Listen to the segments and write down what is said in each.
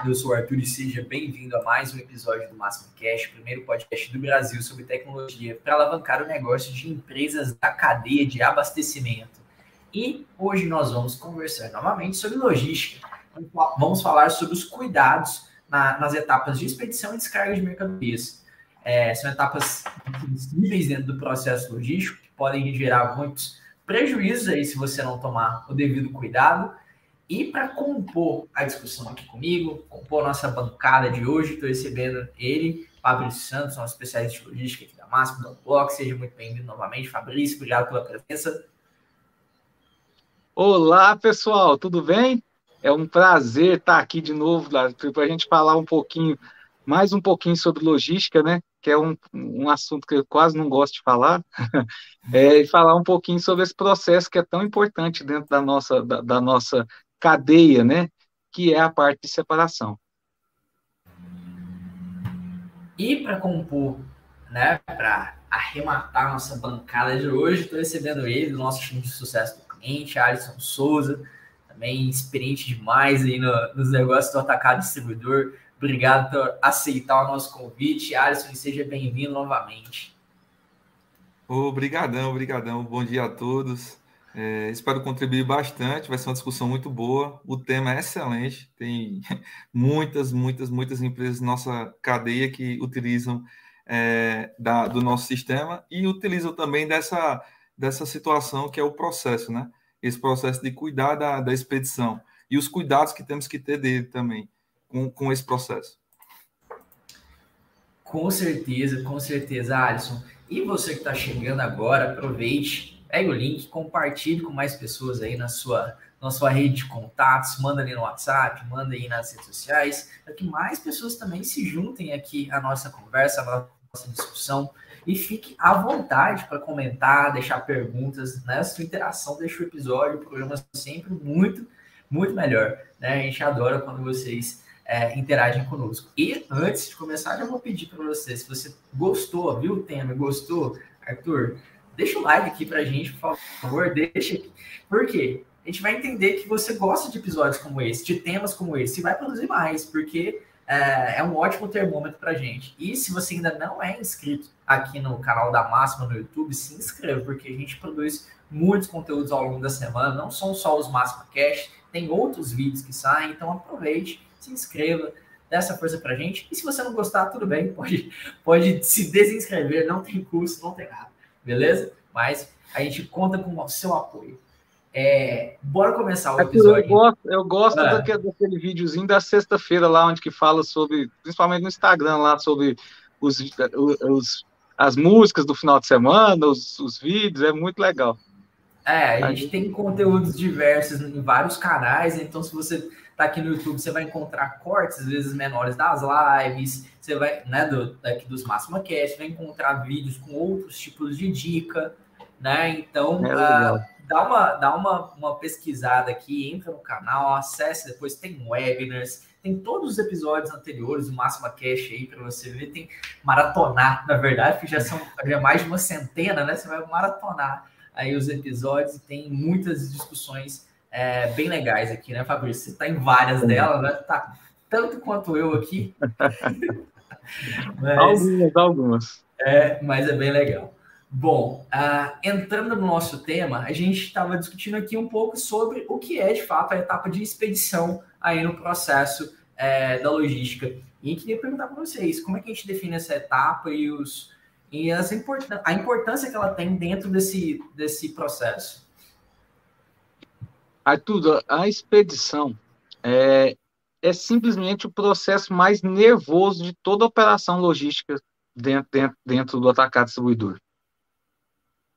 Olá, eu sou o Arthur e seja bem-vindo a mais um episódio do Máximo Cash, primeiro podcast do Brasil sobre tecnologia para alavancar o negócio de empresas da cadeia de abastecimento. E hoje nós vamos conversar novamente sobre logística. Vamos falar sobre os cuidados na, nas etapas de expedição e descarga de mercadorias. É, são etapas sensíveis dentro do processo logístico que podem gerar muitos prejuízos aí se você não tomar o devido cuidado. E para compor a discussão aqui comigo, compor a nossa bancada de hoje, estou recebendo ele, Fabrício Santos, nosso especialista de logística aqui da Máximo, do Bloco. Seja muito bem-vindo novamente, Fabrício. Obrigado pela presença. Olá, pessoal, tudo bem? É um prazer estar aqui de novo para a gente falar um pouquinho, mais um pouquinho sobre logística, né? Que é um, um assunto que eu quase não gosto de falar, é, e falar um pouquinho sobre esse processo que é tão importante dentro da nossa, da, da nossa cadeia, né? Que é a parte de separação. E para compor, né? Para arrematar nossa bancada de hoje, estou recebendo ele, do nosso time de sucesso do cliente, Alisson Souza, também experiente demais aí no, nos negócios do atacado distribuidor. Obrigado por aceitar o nosso convite, Alisson, seja bem-vindo novamente. Obrigadão, obrigadão. Bom dia a todos. É, espero contribuir bastante, vai ser uma discussão muito boa. O tema é excelente, tem muitas, muitas, muitas empresas nossa cadeia que utilizam é, da, do nosso sistema e utilizam também dessa, dessa situação que é o processo, né? Esse processo de cuidar da, da expedição e os cuidados que temos que ter dele também com, com esse processo. Com certeza, com certeza, Alisson. E você que está chegando agora, aproveite Pega o link, compartilhe com mais pessoas aí na sua, na sua rede de contatos, manda ali no WhatsApp, manda aí nas redes sociais, para que mais pessoas também se juntem aqui à nossa conversa, à nossa discussão. E fique à vontade para comentar, deixar perguntas, né? Sua interação deixa o episódio, o programa sempre muito, muito melhor. Né? A gente adora quando vocês é, interagem conosco. E antes de começar, já vou pedir para você, se você gostou, viu o tema, gostou, Arthur, Deixa o like aqui pra gente, por favor, deixa aqui. Por quê? A gente vai entender que você gosta de episódios como esse, de temas como esse, e vai produzir mais, porque é, é um ótimo termômetro pra gente. E se você ainda não é inscrito aqui no canal da Máxima no YouTube, se inscreva, porque a gente produz muitos conteúdos ao longo da semana, não são só os Máxima Cash, tem outros vídeos que saem, então aproveite, se inscreva, dê essa força pra gente. E se você não gostar, tudo bem, pode, pode se desinscrever, não tem custo, não tem nada beleza? Mas a gente conta com o seu apoio. É, bora começar o episódio. Eu gosto, eu gosto ah. daquele, daquele videozinho da sexta-feira lá, onde que fala sobre, principalmente no Instagram lá, sobre os, os as músicas do final de semana, os, os vídeos, é muito legal. É, a gente tem conteúdos diversos em vários canais, então se você tá aqui no YouTube, você vai encontrar cortes, às vezes menores das lives, você vai, né, do, daqui dos Máxima Cast, vai encontrar vídeos com outros tipos de dica, né? Então, é uh, dá, uma, dá uma, uma pesquisada aqui, entra no canal, acesse, depois tem webinars, tem todos os episódios anteriores do Máxima Cash aí para você ver, tem maratonar, na verdade, que já são já mais de uma centena, né? Você vai maratonar aí os episódios e tem muitas discussões é, bem legais aqui, né, Fabrício? Você está em várias delas, né? Tá tanto quanto eu aqui. mas, algumas, algumas. É, mas é bem legal. Bom, uh, entrando no nosso tema, a gente estava discutindo aqui um pouco sobre o que é de fato a etapa de expedição aí no processo é, da logística. E queria perguntar para vocês, como é que a gente define essa etapa e, os, e as import a importância que ela tem dentro desse, desse processo? Arthur, a expedição é, é simplesmente o processo mais nervoso de toda operação logística dentro, dentro, dentro do atacado distribuidor.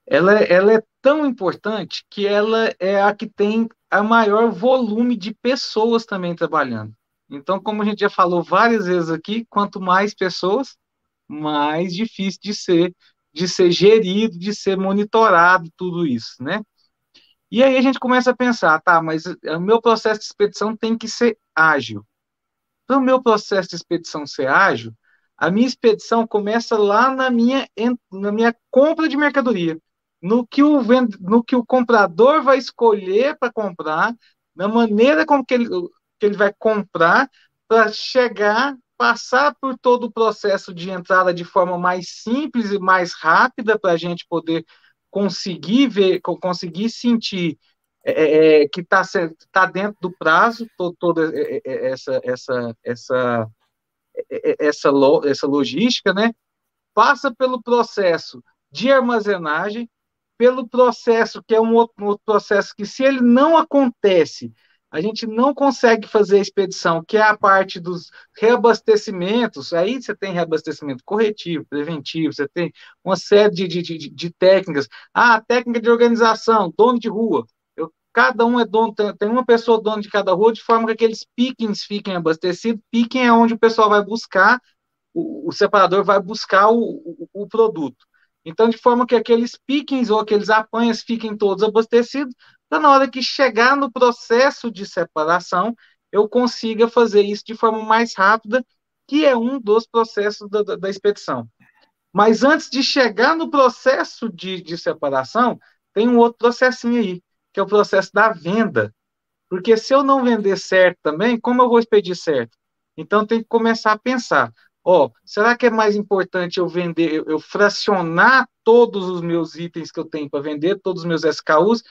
Ela, é, ela é tão importante que ela é a que tem a maior volume de pessoas também trabalhando. Então, como a gente já falou várias vezes aqui, quanto mais pessoas, mais difícil de ser, de ser gerido, de ser monitorado, tudo isso, né? E aí a gente começa a pensar, tá, mas o meu processo de expedição tem que ser ágil. Para o meu processo de expedição ser ágil, a minha expedição começa lá na minha, na minha compra de mercadoria, no que o, vend, no que o comprador vai escolher para comprar, na maneira como que ele, que ele vai comprar, para chegar, passar por todo o processo de entrada de forma mais simples e mais rápida para a gente poder conseguir ver, conseguir sentir é, é, é que está tá dentro do prazo toda é, é, essa essa essa essa, essa logística, né? Passa pelo processo de armazenagem, pelo processo que é um outro, um outro processo que se ele não acontece a gente não consegue fazer a expedição, que é a parte dos reabastecimentos. Aí você tem reabastecimento corretivo, preventivo, você tem uma série de, de, de, de técnicas. Ah, técnica de organização, dono de rua. Eu, cada um é dono, tem uma pessoa dono de cada rua, de forma que aqueles pickings fiquem abastecidos. Picking é onde o pessoal vai buscar, o, o separador vai buscar o, o, o produto. Então, de forma que aqueles pickings ou aqueles apanhas fiquem todos abastecidos, então, na hora que chegar no processo de separação, eu consiga fazer isso de forma mais rápida, que é um dos processos da, da, expedição. Mas antes de chegar no processo de, de separação, tem um outro processinho aí, que é o processo da venda. Porque se eu não vender certo também, como eu vou expedir certo? Então tem que começar a pensar, ó, será que é mais importante eu vender, eu, eu fracionar todos os meus itens que eu tenho para vender, todos os meus SKUs,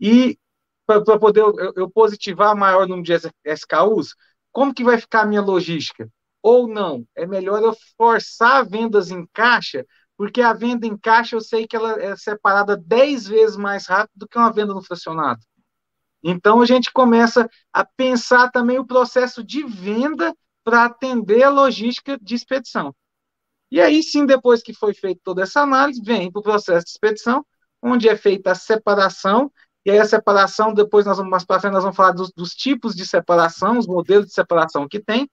e para poder eu, eu, positivar maior número de SKUs, como que vai ficar a minha logística? Ou não, é melhor eu forçar vendas em caixa, porque a venda em caixa eu sei que ela é separada 10 vezes mais rápido do que uma venda no fracionado. Então a gente começa a pensar também o processo de venda para atender a logística de expedição. E aí sim, depois que foi feita toda essa análise, vem para o processo de expedição, onde é feita a separação e aí a separação, depois nós vamos mais para frente, nós vamos falar dos, dos, tipos de separação, os modelos de separação que tem,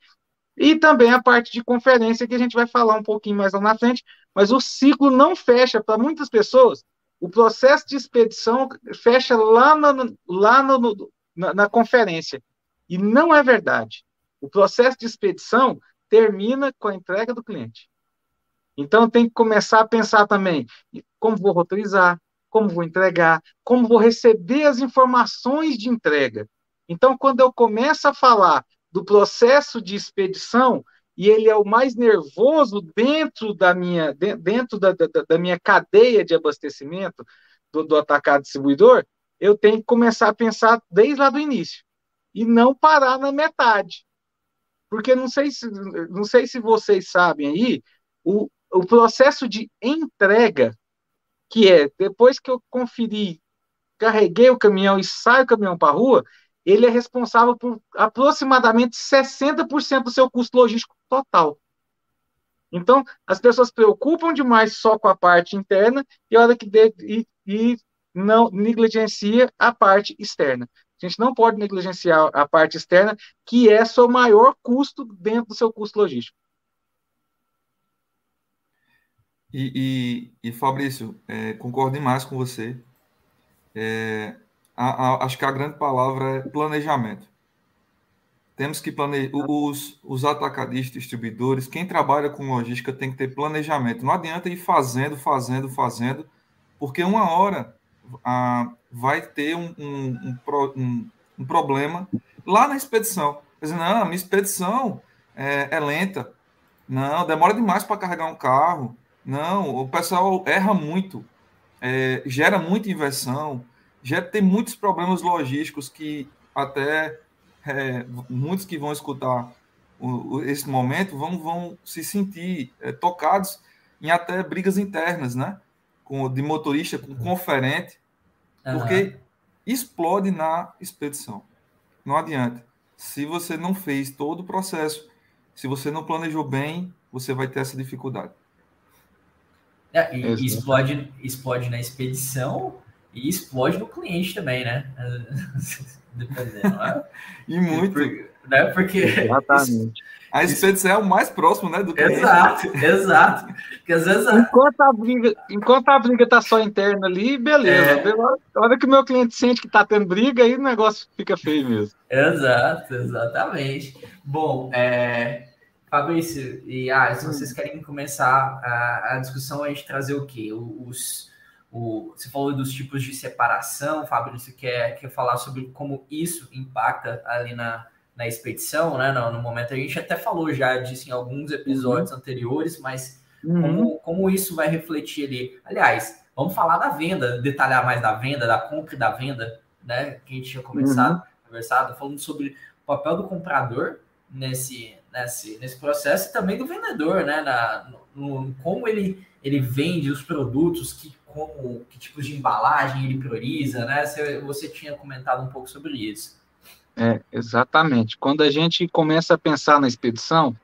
e também a parte de conferência que a gente vai falar um pouquinho mais lá na frente, mas o ciclo não fecha para muitas pessoas. O processo de expedição fecha lá, no, lá no, na, na conferência. E não é verdade. O processo de expedição termina com a entrega do cliente. Então tem que começar a pensar também como vou roteirizar, como vou entregar, como vou receber as informações de entrega. Então, quando eu começo a falar do processo de expedição, e ele é o mais nervoso dentro da minha, dentro da, da, da minha cadeia de abastecimento do, do atacado distribuidor, eu tenho que começar a pensar desde lá do início e não parar na metade. Porque não sei se, não sei se vocês sabem aí, o, o processo de entrega que é depois que eu conferi, carreguei o caminhão e saio o caminhão para a rua, ele é responsável por aproximadamente 60% do seu custo logístico total. Então, as pessoas preocupam demais só com a parte interna e a hora que de, e, e não negligencia a parte externa. A gente não pode negligenciar a parte externa, que é seu maior custo dentro do seu custo logístico. E, e, e Fabrício, é, concordo demais com você. É, a, a, acho que a grande palavra é planejamento. Temos que planejar. Os, os atacadistas, distribuidores, quem trabalha com logística tem que ter planejamento. Não adianta ir fazendo, fazendo, fazendo, porque uma hora a, vai ter um, um, um, um, problema lá na expedição. Dizendo, não, minha expedição é, é lenta. Não, demora demais para carregar um carro. Não, o pessoal erra muito, é, gera muita inversão, gera, tem muitos problemas logísticos que até é, muitos que vão escutar o, o, esse momento vão, vão se sentir é, tocados em até brigas internas, né? Com, de motorista, com conferente, uhum. porque explode na expedição. Não adianta. Se você não fez todo o processo, se você não planejou bem, você vai ter essa dificuldade. É, e, explode, explode na expedição e explode no cliente também, né? Dependendo. Né? e muito. Porque, né? Porque Exatamente. A expedição é o mais próximo, né? Do cliente. Exato, exato. Porque às vezes. Enquanto a briga, enquanto a briga tá só interna ali, beleza. É... A hora que o meu cliente sente que tá tendo briga, aí o negócio fica feio mesmo. Exato, exatamente. Bom, é, Fabrício e ah, se vocês querem começar a, a discussão, a gente trazer o quê? Os, o, você falou dos tipos de separação, Fabrício quer, quer falar sobre como isso impacta ali na, na expedição, né? No, no, momento a gente até falou já disso em alguns episódios uhum. anteriores, mas uhum. como, como isso vai refletir ali? Aliás, vamos falar da venda, detalhar mais da venda, da compra e da venda, né? Que a gente tinha começado, uhum. conversado, falando sobre o papel do comprador nesse, nesse, nesse processo e também do vendedor, né? Na, no, no, como ele, ele vende os produtos, que, como, que tipos de embalagem ele prioriza, né? Você, você tinha comentado um pouco sobre isso. É, exatamente. Quando a gente começa a pensar na expedição,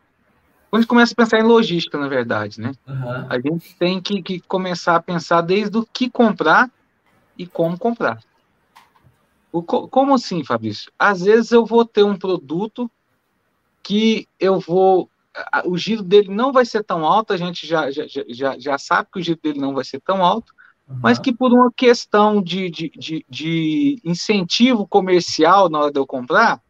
quando a gente começa a pensar em logística, na verdade, né? Uhum. A gente tem que, que começar a pensar desde o que comprar e como comprar. O, como assim, Fabrício? Às vezes eu vou ter um produto que eu vou. O giro dele não vai ser tão alto, a gente já, já, já, já sabe que o giro dele não vai ser tão alto, uhum. mas que por uma questão de, de, de, de, incentivo comercial na hora de eu comprar,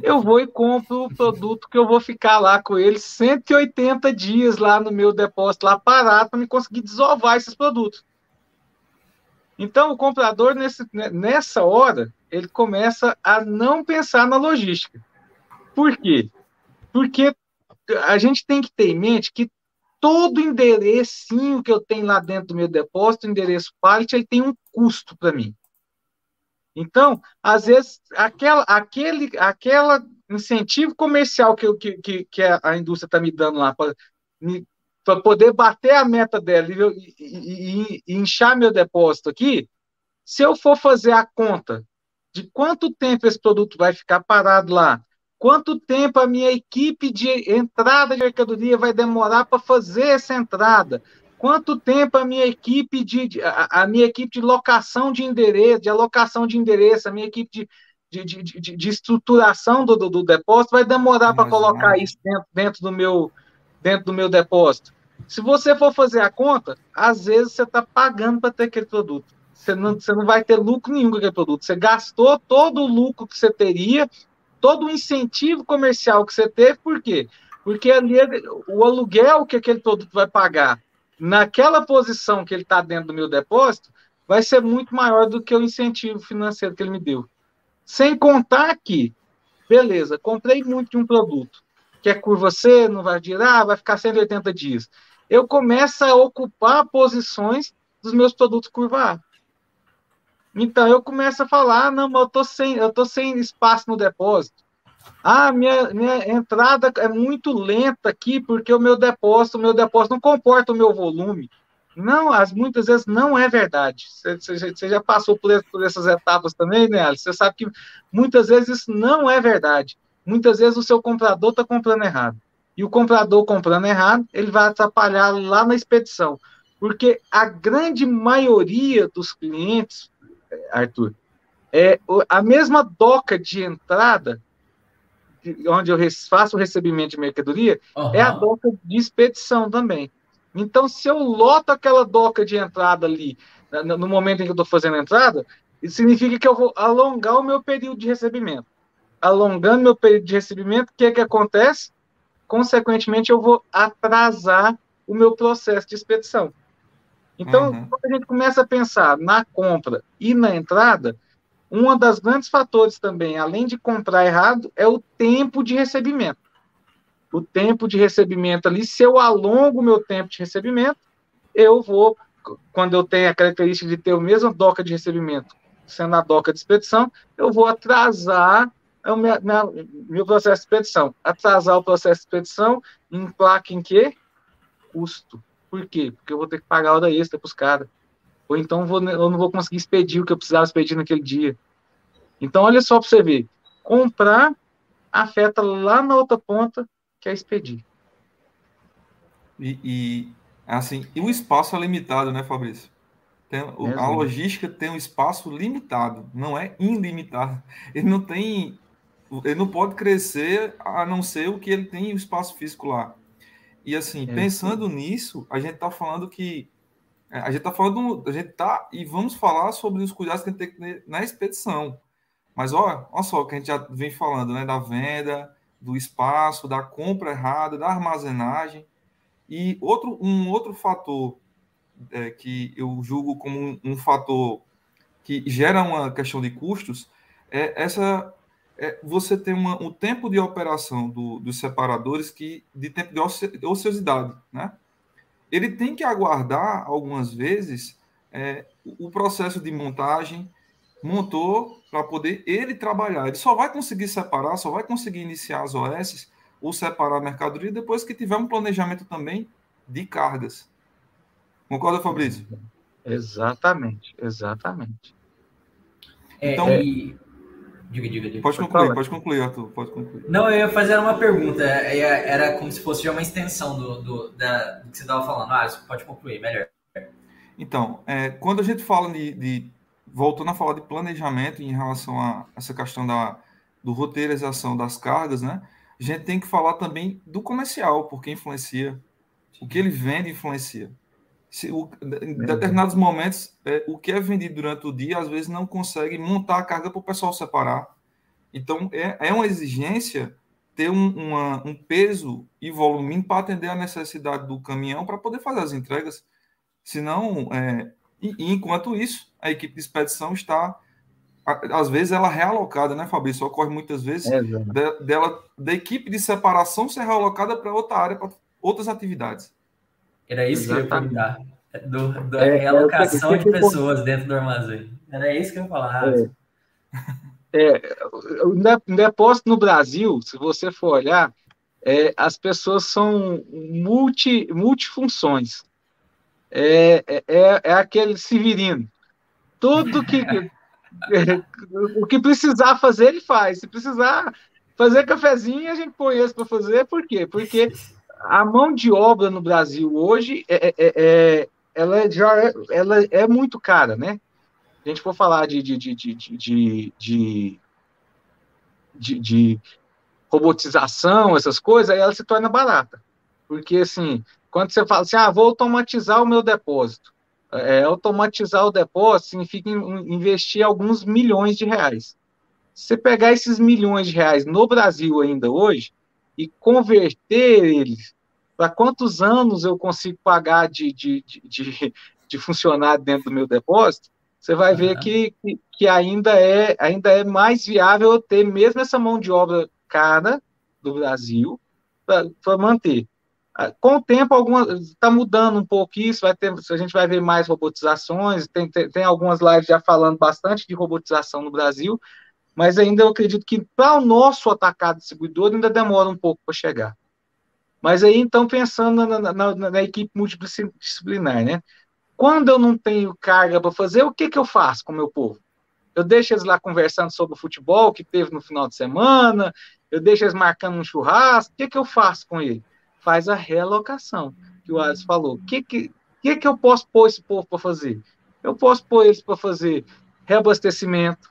eu vou e compro o produto que eu vou ficar lá com ele 180 dias lá no meu depósito, lá parado, para me conseguir desovar esses produtos. Então, o comprador, nesse, nessa hora, ele começa a não pensar na logística. Por quê? Porque a gente tem que ter em mente que todo enderecinho que eu tenho lá dentro do meu depósito, endereço pallet, ele tem um custo para mim. Então, às vezes, aquela, aquele aquela incentivo comercial que, que, que a indústria está me dando lá para poder bater a meta dela e, e, e, inchar meu depósito aqui, se eu for fazer a conta de quanto tempo esse produto vai ficar parado lá, Quanto tempo a minha equipe de entrada de mercadoria vai demorar para fazer essa entrada? Quanto tempo a minha equipe de a, a, minha equipe de locação de endereço, de alocação de endereço, a minha equipe de, de, de, de, de estruturação do, do, do, depósito vai demorar para colocar isso dentro, dentro, do meu dentro do meu depósito? Se você for fazer a conta, às vezes você está pagando para ter aquele produto. Você não, você não vai ter lucro nenhum com aquele produto. Você gastou todo o lucro que você teria todo o incentivo comercial que você teve, por quê? Porque ali o aluguel que aquele produto vai pagar naquela posição que ele está dentro do meu depósito vai ser muito maior do que o incentivo financeiro que ele me deu. Sem contar que, beleza, comprei muito de um produto, que é curva C, não vai girar, vai ficar 180 dias. Eu começo a ocupar posições dos meus produtos curva A. Então eu começo a falar, ah, não, eu tô sem, eu tô sem espaço no depósito. Ah, minha, minha entrada é muito lenta aqui porque o meu depósito, o meu depósito não comporta o meu volume. Não, as muitas vezes não é verdade. Você, você já passou por, por, essas etapas também, né, Alice? Você sabe que muitas vezes isso não é verdade. Muitas vezes o seu comprador está comprando errado. E o comprador comprando errado, ele vai atrapalhar lá na expedição. Porque a grande maioria dos clientes Arthur, é a mesma doca de entrada, onde eu faço o recebimento de mercadoria, uhum. é a doca de expedição também. Então, se eu loto aquela doca de entrada ali, no momento em que eu estou fazendo a entrada, isso significa que eu vou alongar o meu período de recebimento. Alongando meu período de recebimento, o que é que acontece? Consequentemente, eu vou atrasar o meu processo de expedição. Então, uhum. quando a gente começa a pensar na compra e na entrada, um dos grandes fatores também, além de comprar errado, é o tempo de recebimento. O tempo de recebimento ali, se eu alongo o meu tempo de recebimento, eu vou, quando eu tenho a característica de ter o mesmo doca de recebimento, sendo a doca de expedição, eu vou atrasar o meu, meu processo de expedição. Atrasar o processo de expedição implica em quê? Custo. Por quê? Porque eu vou ter que pagar hora extra para os caras. Ou então eu, vou, eu não vou conseguir expedir o que eu precisava expedir naquele dia. Então, olha só para você ver. Comprar afeta lá na outra ponta, que é expedir. E, e assim, e o espaço é limitado, né, Fabrício? Tem, é a logística tem um espaço limitado, não é ilimitado. Ele não tem, ele não pode crescer a não ser o que ele tem o espaço físico lá. E assim, é, pensando sim. nisso, a gente está falando que é, a gente está falando, a gente tá e vamos falar sobre os cuidados que a gente tem que ter na expedição. Mas olha, olha só o que a gente já vem falando, né, da venda, do espaço, da compra errada, da armazenagem. E outro, um outro fator é, que eu julgo como um, um, fator que gera uma questão de custos é essa é, você tem uma, um tempo de operação do, dos separadores que de tempo de ociosidade, né? Ele tem que aguardar algumas vezes é, o processo de montagem, montou para poder ele trabalhar. Ele só vai conseguir separar, só vai conseguir iniciar as OS ou separar a mercadoria depois que tiver um planejamento também de cargas. Concorda, Fabrício? Exatamente, exatamente. É, então, e... diga, diga, diga. Pode concluir, pode concluir, Arthur, pode concluir. Não, eu ia fazer uma pergunta, é, é, era como se fosse uma extensão do, do, da, do que você estava falando. Ah, pode concluir, melhor. Então, é, quando a gente fala de, de, voltando a falar de planejamento em relação a essa questão da do roteirização das cargas, né? A gente tem que falar também do comercial, porque influencia. O que ele vende influencia. Se, o, em determinados momentos, é, o que é vendido durante o dia, às vezes não consegue montar a carga para o pessoal separar. Então, é, é uma exigência ter um, uma, um peso e volume para atender a necessidade do caminhão para poder fazer as entregas. Senão, é, e, e, enquanto isso, a equipe de expedição está, às vezes, ela realocada, né, Fabrício? Ocorre muitas vezes é, de, dela, da equipe de separação ser realocada para outra área, para outras atividades. Era isso Exatamente. que eu ia perguntar. Do, da é, realocação é, de pessoas dentro do armazém. Era isso que eu ia falar. É, é, o depósito no Brasil, se você for olhar, é, as pessoas são multi, multifunções. É, é, é, é aquele Severino. Tudo que. o que precisar fazer, ele faz. Se precisar fazer cafezinho, a gente põe esse para fazer. Por quê? Porque a mão de obra no Brasil hoje é, é, é, é ela já é, ela é muito cara, né? A gente for falar de, de, de, de, de, de, de, de robotização, essas coisas, aí ela se torna barata. Porque, assim, quando você fala assim, ah, vou automatizar o meu depósito. É, automatizar o depósito significa investir alguns milhões de reais. Se você pegar esses milhões de reais no Brasil ainda hoje e converter eles. Para quantos anos eu consigo pagar de, de, de, de, funcionário dentro do meu depósito, você vai ver que, que, ainda, é, ainda é mais viável eu ter mesmo essa mão de obra cara do Brasil para manter. Ah, com o tempo, está mudando um pouco isso, vai ter, a gente vai ver mais robotizações, tem, tem, tem algumas lives já falando bastante de robotização no Brasil, mas ainda eu acredito que para o nosso atacado distribuidor ainda demora um pouco para chegar. Mas aí, então, pensando na, na, na, na equipe multidisciplinar, né? Quando eu não tenho carga para fazer, o que, que eu faço com o meu povo? Eu deixo eles lá conversando sobre o futebol que teve no final de semana, eu deixo eles marcando um churrasco, o que, que eu faço com ele? Faz a realocação, que o Alisson falou. O que, que, que, que eu posso pôr esse povo para fazer? Eu posso pôr eles para fazer reabastecimento,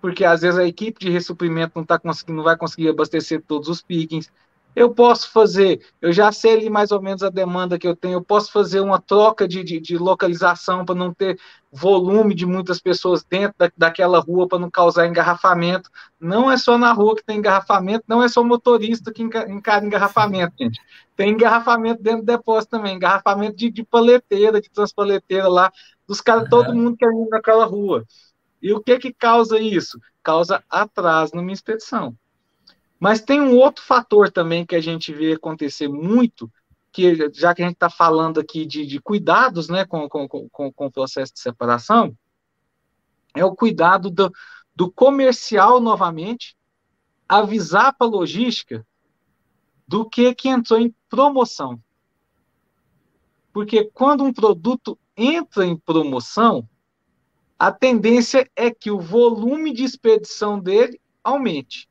porque às vezes a equipe de ressuprimento não, tá conseguindo, não vai conseguir abastecer todos os pickings eu posso fazer, eu já sei ali mais ou menos a demanda que eu tenho, eu posso fazer uma troca de, de, de localização para não ter volume de muitas pessoas dentro da, daquela rua para não causar engarrafamento. Não é só na rua que tem engarrafamento, não é só motorista que encara engarrafamento, gente. Tem engarrafamento dentro do depósito também, engarrafamento de, de paleteira, de transpaleteira lá, dos caras, uhum. todo mundo quer ir naquela rua. E o que que causa isso? Causa atraso na minha expedição. Mas tem um outro fator também que a gente vê acontecer muito, que já que a gente está falando aqui de, de cuidados né, com, com, com, com, o processo de separação, é o cuidado do, do comercial novamente, avisar para a logística do que, que entrou em promoção. Porque quando um produto entra em promoção, a tendência é que o volume de expedição dele aumente.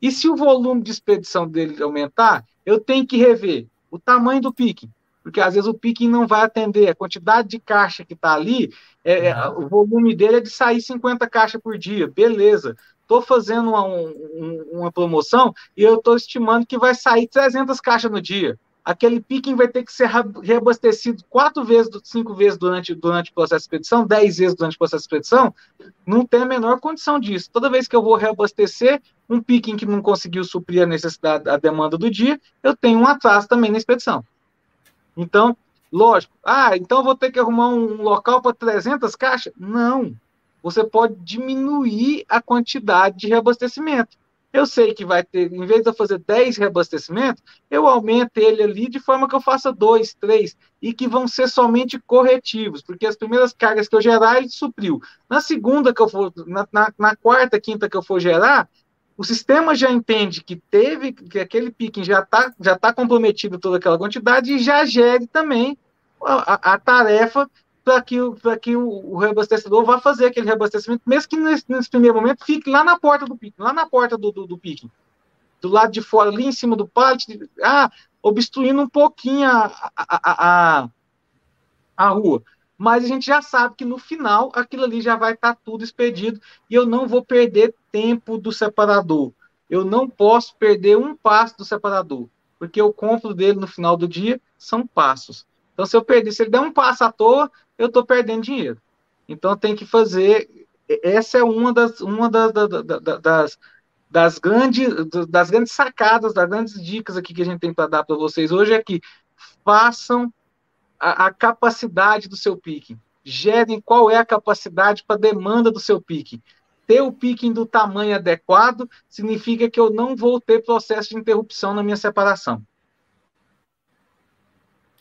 E se o volume de expedição dele aumentar, eu tenho que rever o tamanho do picking, porque às vezes o picking não vai atender, a quantidade de caixa que está ali, é, uhum. o volume dele é de sair 50 caixas por dia, beleza. Estou fazendo uma, um, uma promoção e eu estou estimando que vai sair 300 caixas no dia aquele picking vai ter que ser reabastecido quatro vezes, cinco vezes durante, durante o processo de expedição, dez vezes durante o processo de expedição, não tem a menor condição disso. Toda vez que eu vou reabastecer um picking que não conseguiu suprir a necessidade, a demanda do dia, eu tenho um atraso também na expedição. Então, lógico, ah, então vou ter que arrumar um local para 300 caixas? Não. você pode diminuir a quantidade de reabastecimento. Eu sei que vai ter, em vez de eu fazer 10 reabastecimentos, eu aumento ele ali de forma que eu faça dois, três, e que vão ser somente corretivos, porque as primeiras cargas que eu gerar, ele supriu. Na segunda que eu for, na, na, na quarta, quinta que eu for gerar, o sistema já entende que teve, que aquele picking já está já tá comprometido toda aquela quantidade e já gere também a, a tarefa para que, que o, o reabastecedor vá fazer aquele reabastecimento, mesmo que nesse, nesse, primeiro momento fique lá na porta do picking, lá na porta do, do, do picking, do lado de fora, ali em cima do pallet, ah, obstruindo um pouquinho a, a, a, a, rua. Mas a gente já sabe que no final aquilo ali já vai estar tá tudo expedido e eu não vou perder tempo do separador. Eu não posso perder um passo do separador, porque eu compro dele no final do dia são passos. Então, se eu perder, se ele der um passo à toa, eu estou perdendo dinheiro. Então, tem que fazer. Essa é uma das, uma das, das, das, das, grandes, das grandes sacadas, das grandes dicas aqui que a gente tem para dar para vocês hoje é que façam a, a capacidade do seu picking. Gerem qual é a capacidade para demanda do seu picking. Ter o picking do tamanho adequado significa que eu não vou ter processo de interrupção na minha separação.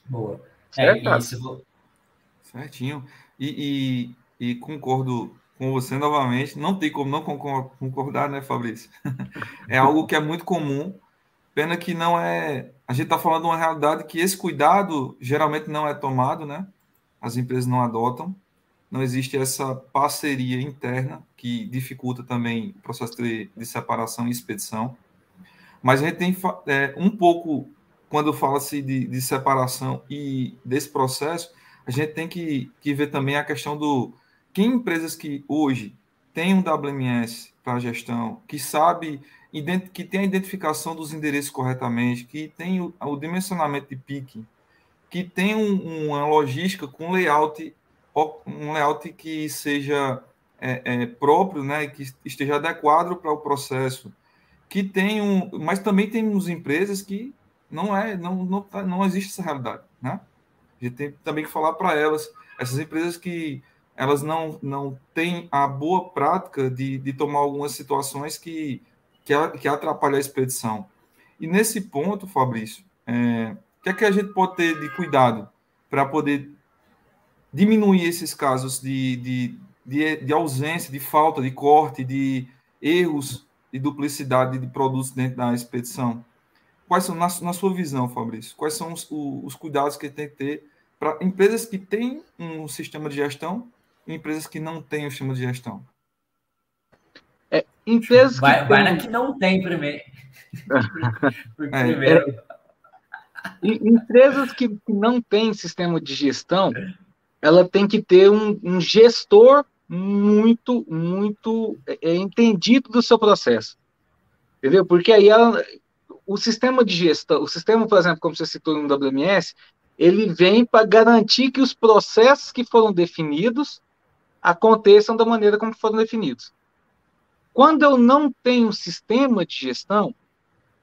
Boa. É, isso. Certinho. E, e, e, concordo com você novamente. Não tem como não concordar, né, Fabrício? é algo que é muito comum. Pena que não é. A gente está falando de uma realidade que esse cuidado geralmente não é tomado, né? As empresas não adotam. Não existe essa parceria interna que dificulta também o processo de, de separação e expedição. Mas a gente tem é, um pouco quando fala-se de, de, separação e desse processo, a gente tem que, que ver também a questão do que empresas que hoje têm um WMS para gestão, que sabe, que tem a identificação dos endereços corretamente, que tem o, o dimensionamento de pique, que tem um, uma logística com layout, um layout que seja é, é, próprio, né, que esteja adequado para o processo, que tem um, mas também temos empresas que não é, não, não, tá, não existe essa realidade, né? A gente tem também que falar para elas, essas empresas que elas não, não têm a boa prática de, de tomar algumas situações que, que, que atrapalham a expedição. E nesse ponto, Fabrício, é, o que é que a gente pode ter de cuidado para poder diminuir esses casos de, de, de, de, ausência, de falta, de corte, de erros, de duplicidade de produtos dentro da expedição? Quais são, na, na sua visão, Fabrício, quais são os, os cuidados que tem que ter para empresas que têm um sistema de gestão e empresas que não têm um sistema de gestão? É, empresas vai, que vai tem... na que não tem primeiro. é, primeiro... É, empresas que, que não têm sistema de gestão, ela tem que ter um, um gestor muito, muito é, é entendido do seu processo. Entendeu? Porque aí ela, o sistema de gestão, o sistema, por exemplo, como você citou no WMS, ele vem para garantir que os processos que foram definidos aconteçam da maneira como foram definidos. Quando eu não tenho um sistema de gestão,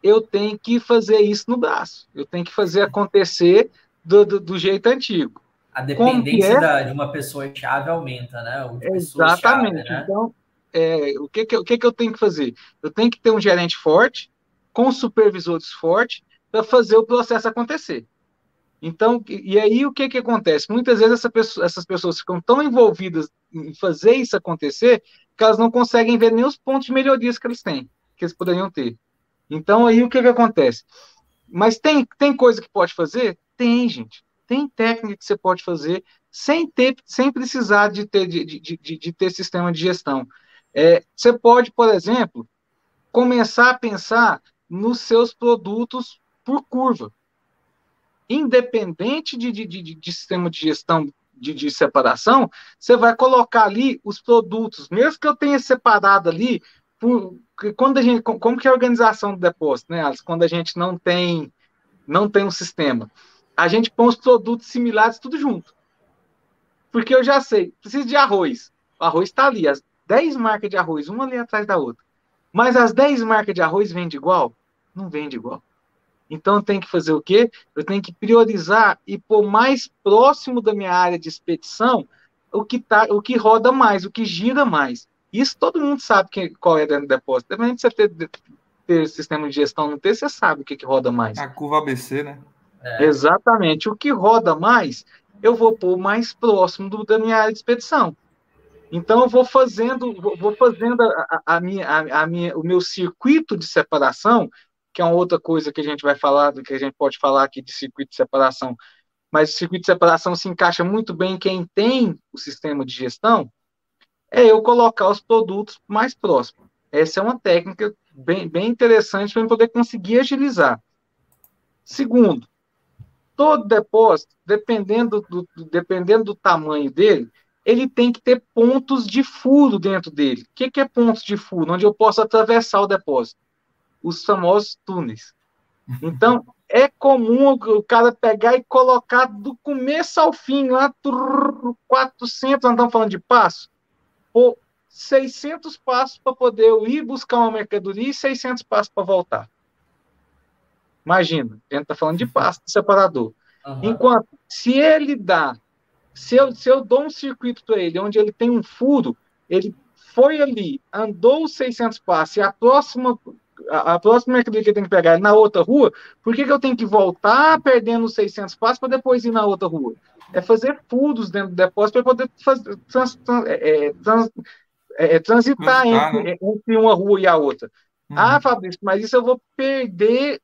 eu tenho que fazer isso no braço. Eu tenho que fazer acontecer do, do, do jeito antigo. A dependência é? da, de uma pessoa-chave aumenta, né? Exatamente. Né? Então, é, o, que, que, o que, que eu tenho que fazer? Eu tenho que ter um gerente forte, com supervisores fortes para fazer o processo acontecer. Então, e aí o que, que acontece? Muitas vezes essa pessoa, essas pessoas ficam tão envolvidas em fazer isso acontecer que elas não conseguem ver nem os pontos de melhorias que eles têm, que eles poderiam ter. Então, aí o que, que acontece? Mas tem, tem coisa que pode fazer? Tem, gente. Tem técnica que você pode fazer sem ter, sem precisar de ter, de, de, de, de ter sistema de gestão. É, você pode, por exemplo, começar a pensar nos seus produtos por curva. Independente de, de, de, de sistema de gestão de, separação, você vai colocar ali os produtos, mesmo que eu tenha separado ali, por, quando a gente, como que é a organização do depósito, né, Alice? Quando a gente não tem, não tem um sistema, a gente põe os produtos similares tudo junto. Porque eu já sei, preciso de arroz. O arroz está ali, as 10 marcas de arroz, uma ali atrás da outra. Mas as 10 marcas de arroz vendem igual? Não vende igual. Então tem que fazer o quê? Eu tenho que priorizar e pôr mais próximo da minha área de expedição o que, tá, o que roda mais, o que gira mais. Isso todo mundo sabe que, qual é dentro do depósito. Dependendo de você ter, ter sistema de gestão não ter, você sabe o que, que roda mais. A curva ABC, né? É. Exatamente. O que roda mais, eu vou pôr mais próximo do, da minha área de expedição. Então eu vou fazendo, vou fazendo a, a, minha, a, a, minha, o meu circuito de separação, que é uma outra coisa que a gente vai falar, que a gente pode falar aqui de circuito de separação, mas o circuito de separação se encaixa muito bem em quem tem o sistema de gestão, é eu colocar os produtos mais próximos. Essa é uma técnica bem, bem interessante para poder conseguir agilizar. Segundo, todo depósito, dependendo do, dependendo do tamanho dele, ele tem que ter pontos de furo dentro dele. O que, que é pontos de furo? Onde eu posso atravessar o depósito. Os famosos túneis. Então, é comum o cara pegar e colocar do começo ao fim, lá, 400, nós estamos falando de passo, por 600 passos para poder ir buscar uma mercadoria e 600 passos para voltar. Imagina, a gente está falando de passo, de separador. Uhum. Enquanto, se ele dá se eu, se eu dou um circuito para ele, onde ele tem um furo, ele foi ali, andou 600 passos, e a próxima, a, a próxima mercadoria que ele tem que pegar é na outra rua, por que, que eu tenho que voltar perdendo 600 passos para depois ir na outra rua? É fazer furos dentro do depósito para poder fazer, trans, trans, é, é trans, é, é, transitar entre, né? entre, uma rua e a outra. Uhum. Ah, Fabrício, mas isso eu vou perder.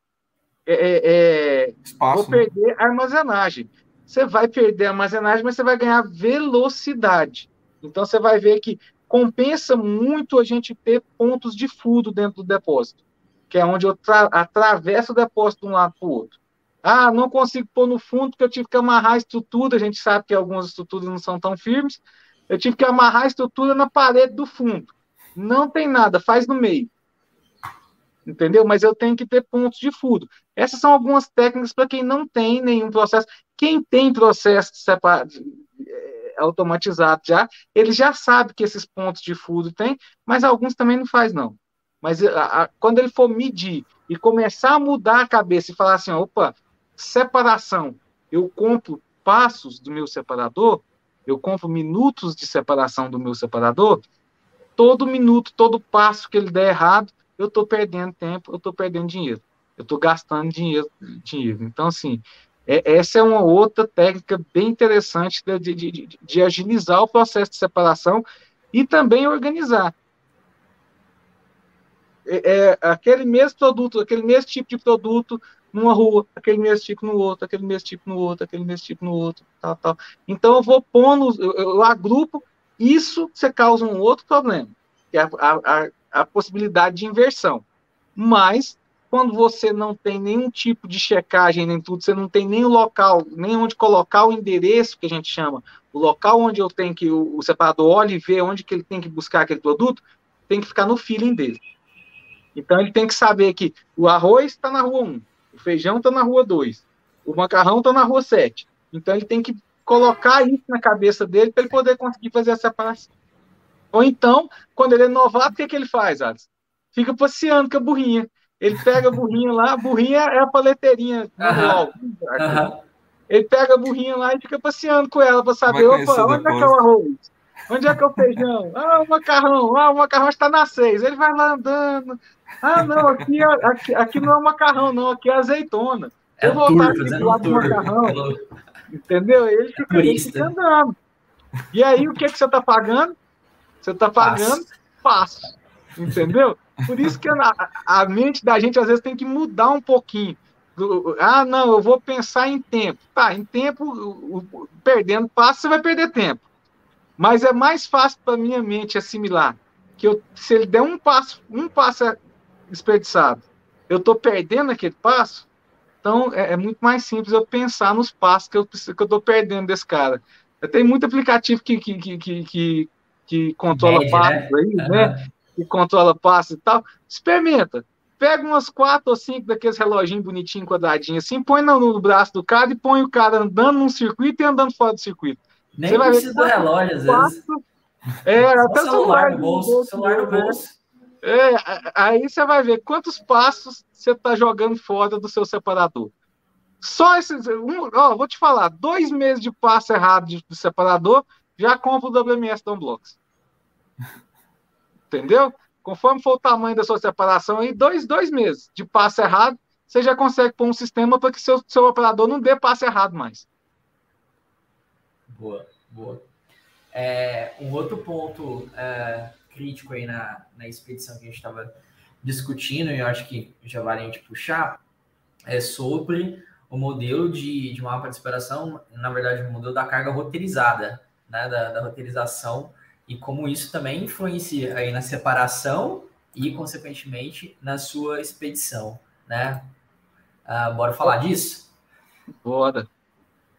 É, Espaço, vou né? perder armazenagem você vai perder armazenagem, mas você vai ganhar velocidade. Então você vai ver que compensa muito a gente ter pontos de furo dentro do depósito, que é onde eu atravesso o depósito de um lado para o outro. Ah, não consigo pôr no fundo porque eu tive que amarrar a estrutura. A gente sabe que algumas estruturas não são tão firmes. Eu tive que amarrar a estrutura na parede do fundo. Não tem nada, faz no meio entendeu? Mas eu tenho que ter pontos de furo. Essas são algumas técnicas para quem não tem nenhum processo. Quem tem processo separado, é, automatizado já, ele já sabe que esses pontos de furo tem, mas alguns também não faz não. Mas a, a, quando ele for medir e começar a mudar a cabeça e falar assim, opa, separação, eu compro passos do meu separador, eu compro minutos de separação do meu separador, todo minuto, todo passo que ele der errado, eu estou perdendo tempo, eu estou perdendo dinheiro. Eu estou gastando dinheiro, dinheiro. Então, assim, é, essa é uma outra técnica bem interessante de, de, de, de agilizar o processo de separação e também organizar. É, é, aquele mesmo produto, aquele mesmo tipo de produto numa rua, aquele mesmo tipo no outro, aquele mesmo tipo no outro, aquele mesmo tipo no outro, tal, tal. Então eu vou pondo, eu, eu agrupo, isso você causa um outro problema, que é a, a, a possibilidade de inversão. Mas, quando você não tem nenhum tipo de checagem, nem tudo, você não tem nem local, nem onde colocar o endereço que a gente chama, o local onde eu tenho que, o, separador olha e vê onde que ele tem que buscar aquele produto, tem que ficar no feeling dele. Então, ele tem que saber que o arroz está na rua 1, o feijão está na rua 2, o macarrão está na rua 7. Então, ele tem que colocar isso na cabeça dele para ele poder conseguir fazer a separação. Ou então, quando ele é novato, o que, é que ele faz? Fica passeando com a burrinha. Ele pega a burrinha lá, a burrinha é a paleteirinha. Uhum. Ele pega a burrinha lá e fica passeando com ela para saber, opa, onde é que é o arroz? Onde é que é o feijão? Ah, o macarrão. Ah, o macarrão está na seis. Ele vai lá andando. Ah, não, aqui, é, aqui, aqui não é macarrão, não, aqui é azeitona. É eu voltar aqui do lado do macarrão. Entendeu? Ele fica, ele fica andando. E aí, o que, que você está pagando? Você está pagando passo. Entendeu? Por isso que a, a, mente da gente às vezes tem que mudar um pouquinho. Ah, não, eu vou pensar em tempo. Tá, em tempo, perdendo passo, você vai perder tempo. Mas é mais fácil para minha mente assimilar que eu, se ele der um passo, um passo desperdiçado, eu estou perdendo aquele passo. Então é, é, muito mais simples eu pensar nos passos que eu estou perdendo desse cara. Tem muito aplicativo que, que, que, que, que controla Mede, passos né? aí, uhum. Que controla passos e tal. Experimenta. Pega umas quatro ou cinco daqueles reloginhos bonitinhos, quadradinhos assim, põe no, no, braço do cara e põe o cara andando num circuito e andando fora do circuito. Nem você vai precisa do relógio, às vezes. É, até o celular, no bolso, bolso, celular no bolso. É, aí você vai ver quantos passos você está jogando fora do seu separador. Só esses. Um, ó, vou te falar, dois meses de passo errado de, de separador já compra o WMS da Unblocks. Entendeu? Conforme for o tamanho da sua separação, aí dois, dois meses de passo errado, você já consegue pôr um sistema para que seu, seu operador não dê passo errado mais. Boa, boa. É, um outro ponto é, crítico aí na, na expedição que a gente estava discutindo, e eu acho que já vale a gente puxar, é sobre o modelo de, de mapa de separação, na verdade, o modelo da carga roteirizada, né, da, da roteirização e como isso também influencia aí na separação e, consequentemente, na sua expedição, né? Uh, bora falar disso? Bora.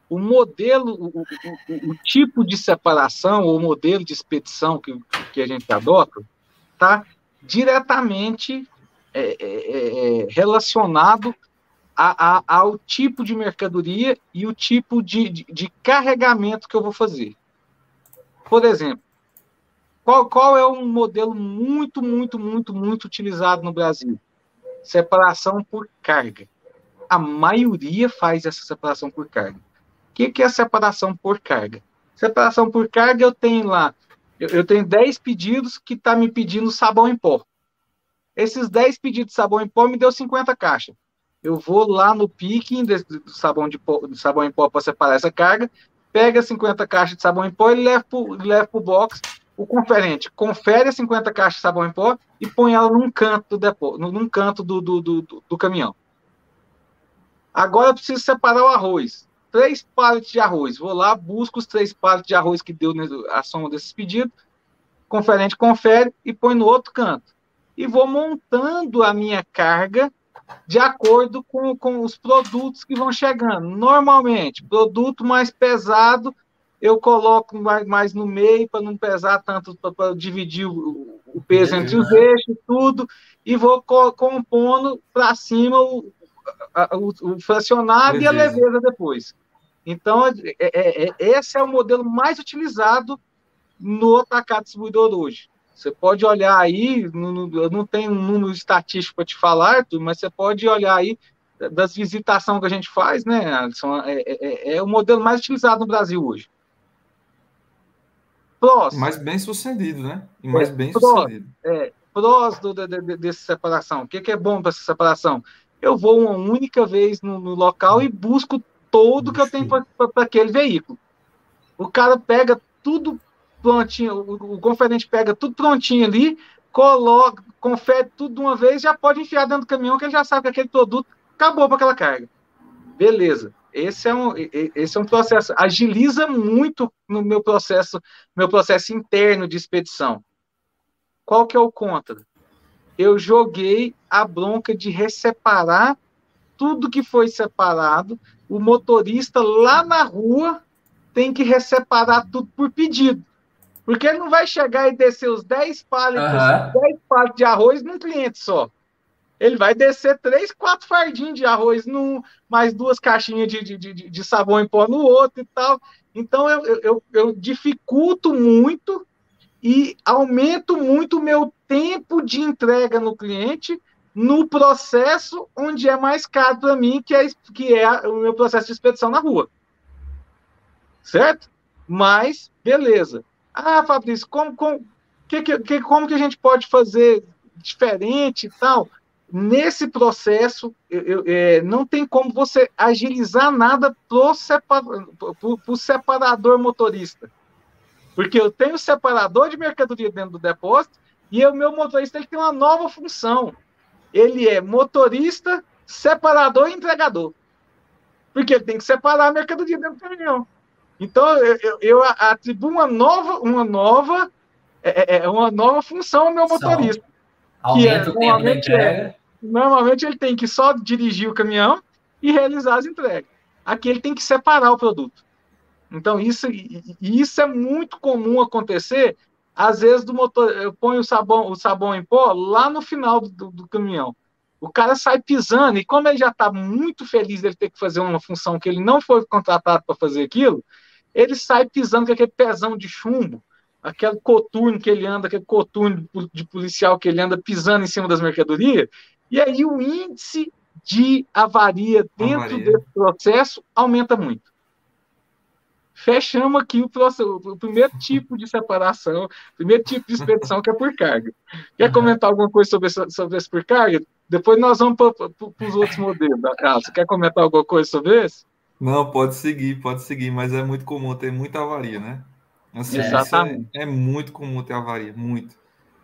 O modelo, o, o, o, tipo de separação ou modelo de expedição que, que a gente adota está diretamente é, é, é, é, relacionado a, a, ao tipo de mercadoria e o tipo de, de, de carregamento que eu vou fazer. Por exemplo, qual, qual é um modelo muito, muito, muito, muito utilizado no Brasil? Separação por carga. A maioria faz essa separação por carga. O que, que é separação por carga? Separação por carga, eu tenho lá, eu, eu tenho 10 pedidos que está me pedindo sabão em pó. Esses 10 pedidos de sabão em pó me deu 50 caixas. Eu vou lá no picking do sabão, de pó, do sabão em pó para separar essa carga, pega 50 caixas de sabão em pó e leva para o box o conferente confere as 50 caixas de sabão em pó e põe ela num canto do depô, num canto do, do, do, do caminhão. Agora eu preciso separar o arroz. Três pallets de arroz. Vou lá, busco os três pallets de arroz que deu a soma desses pedidos. Conferente confere e põe no outro canto. E vou montando a minha carga de acordo com, com os produtos que vão chegando. Normalmente, produto mais pesado eu coloco mais, mais no meio para não pesar tanto, para dividir o, o peso entre os eixos, tudo, e vou co compondo para cima o, a, o, o fracionado Beleza. e a leveza depois. Então, é, é, é, esse é o modelo mais utilizado no atacado distribuidor hoje. Você pode olhar aí, eu não tenho um número estatístico para te falar, mas você pode olhar aí das visitações que a gente faz, né, Alisson? É, é, é o modelo mais utilizado no Brasil hoje. Prós. Mais bem sucedido, né? E mais é, bem prós, sucedido. É, prós do, de, de, dessa separação. O que, que é bom para essa separação? Eu vou uma única vez no, no local e busco todo que eu tenho para aquele veículo. O cara pega tudo prontinho, o, o conferente pega tudo prontinho ali, coloca, confere tudo de uma vez, já pode enfiar dentro do caminhão, que ele já sabe que aquele produto acabou para aquela carga. Beleza. Esse é um, esse é um processo, agiliza muito no meu processo, meu processo interno de expedição. Qual que é o contra? Eu joguei a bronca de resseparar tudo que foi separado. O motorista lá na rua tem que resseparar tudo por pedido. Porque ele não vai chegar e descer os 10 palitos, uhum. 10 palitos de arroz num cliente só ele vai descer três, quatro fardinhos de arroz num, mais duas caixinhas de, de, de, de sabão em pó no outro e tal. Então eu, eu, eu dificulto muito e aumento muito o meu tempo de entrega no cliente no processo onde é mais caro para mim, que é, que é o meu processo de expedição na rua. Certo? Mas, beleza. Ah, Fabrício, como, como, que, que, como que a gente pode fazer diferente e tal? Nesse processo, eu, eu, é, não tem como você agilizar nada para separa, o separador motorista. Porque eu tenho separador de mercadoria dentro do depósito e o meu motorista ele tem uma nova função. Ele é motorista, separador e entregador. Porque ele tem que separar a mercadoria dentro do caminhão. Então, eu, eu, atribuo uma nova, uma nova, é, é, é uma nova função ao meu motorista. Aumenta que é, o tempo da entrega. Normalmente ele tem que só dirigir o caminhão e realizar as entregas. Aqui ele tem que separar o produto. Então isso, isso é muito comum acontecer. Às vezes do motor, eu ponho o sabão, o sabão em pó lá no final do, do caminhão. O cara sai pisando e como ele já está muito feliz de ter que fazer uma função que ele não foi contratado para fazer aquilo, ele sai pisando com aquele pezão de chumbo, aquele coturno que ele anda, aquele coturno de policial que ele anda pisando em cima das mercadorias, e aí o índice de avaria dentro avaria. desse processo aumenta muito. Fechamos aqui o, processo, o primeiro tipo de separação, o primeiro tipo de expedição que é por carga. Quer uhum. comentar alguma coisa sobre, esse, sobre esse por carga? Depois nós vamos para os outros modelos da casa. Quer comentar alguma coisa sobre esse? Não, pode seguir, pode seguir, mas é muito comum ter muita avaria, né? Assim, Exatamente. É, é, muito comum ter avaria, muito.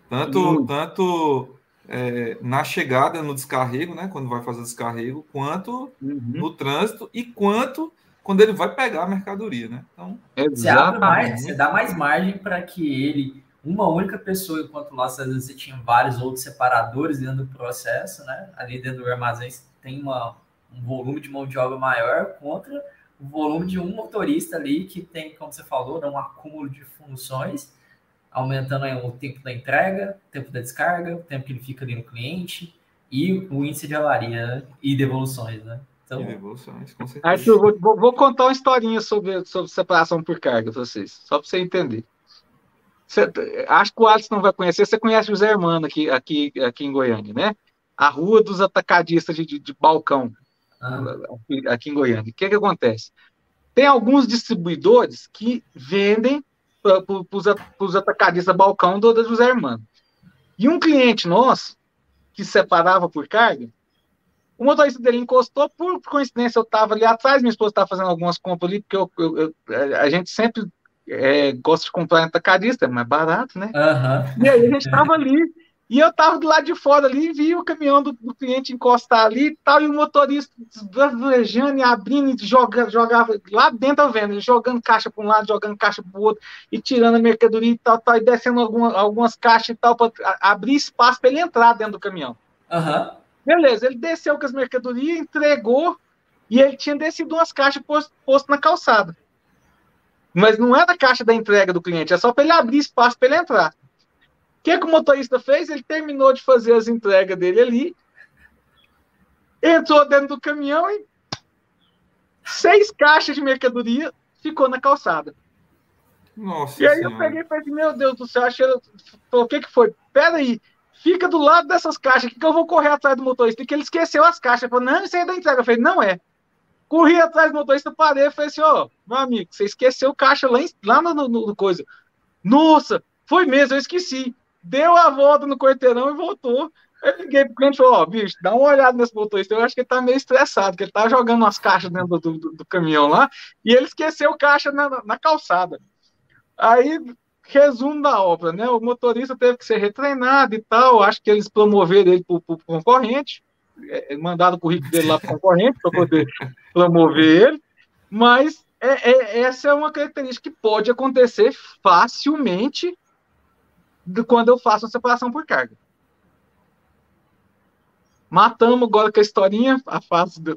Tanto, muito. tanto é, na chegada, no descarrego, né? Quando vai fazer o descarrego, quanto uhum. no trânsito e quanto quando ele vai pegar a mercadoria, né? Então, você, abre mais, você dá mais margem para que ele, uma única pessoa, enquanto lá às vezes você tinha vários outros separadores dentro do processo, né? Ali dentro do armazém tem uma, um volume de mão de obra maior contra o volume de um motorista ali que tem, como você falou, né, um acúmulo de funções, aumentando o tempo da entrega, o tempo da descarga, o tempo que ele fica ali no cliente e o índice de avaria né? e devoluções, né? Então, evoluções, com certeza. Arthur, vou, vou, contar uma historinha sobre, sobre separação por carga para vocês, só para você entender. Você, acho que o Alisson não vai conhecer, você conhece o Zé Hermano aqui, aqui, aqui em Goiânia, né? A rua dos atacadistas de, de, de balcão, ah. aqui, aqui, em Goiânia. O que, que acontece? Tem alguns distribuidores que vendem para os atacadistas balcão do, do José Hermano. E um cliente nosso, que separava por carga, o motorista dele encostou, por coincidência eu estava ali atrás, minha esposa estava fazendo algumas compras ali, porque eu, eu, eu, a gente sempre é, gosta de comprar em atacadista, é mais barato, né? Uhum. E aí a gente estava ali, e eu estava do lado de fora ali, vi o caminhão do, do cliente encostar ali e tal, e o motorista desbravejando e abrindo e joga, jogava lá dentro da venda, jogando caixa para um lado, jogando caixa para o outro, e tirando a mercadoria e tal, tal e descendo alguma, algumas caixas e tal, para abrir espaço para ele entrar dentro do caminhão. Uhum. Beleza, ele desceu com as mercadorias, entregou e ele tinha descido umas caixas posto, posto na calçada. Mas não é da caixa da entrega do cliente, é só para ele abrir espaço para ele entrar. O que, que o motorista fez? Ele terminou de fazer as entregas dele ali, entrou dentro do caminhão e seis caixas de mercadoria ficou na calçada. Nossa e aí senhora. eu peguei e falei, meu Deus do céu, achei... o que que foi? Pera aí, fica do lado dessas caixas que eu vou correr atrás do motorista, que ele esqueceu as caixas. Falei, não, isso aí é da entrega. Eu falei, não é. Corri atrás do motorista, parei falei assim, ó, oh, meu amigo, você esqueceu caixa lá, em, lá no, no, no, coisa. Nossa, foi mesmo, eu esqueci. Deu a volta no quarteirão e voltou. Eu liguei pro cliente e falei, ó, oh, bicho, dá uma olhada nesse motorista. Eu acho que ele tá meio estressado, que ele tá jogando umas caixas dentro do, do, do caminhão lá, e ele esqueceu caixa na, na calçada. Aí resumo da obra, né? O motorista teve que ser retreinado e tal. Acho que eles promoveram ele para o concorrente, é, é, mandaram o currículo dele lá para o concorrente para poder promover ele. Mas é, é, essa é uma característica que pode acontecer facilmente de quando eu faço a separação por carga. Matamos agora com a historinha, a fase da,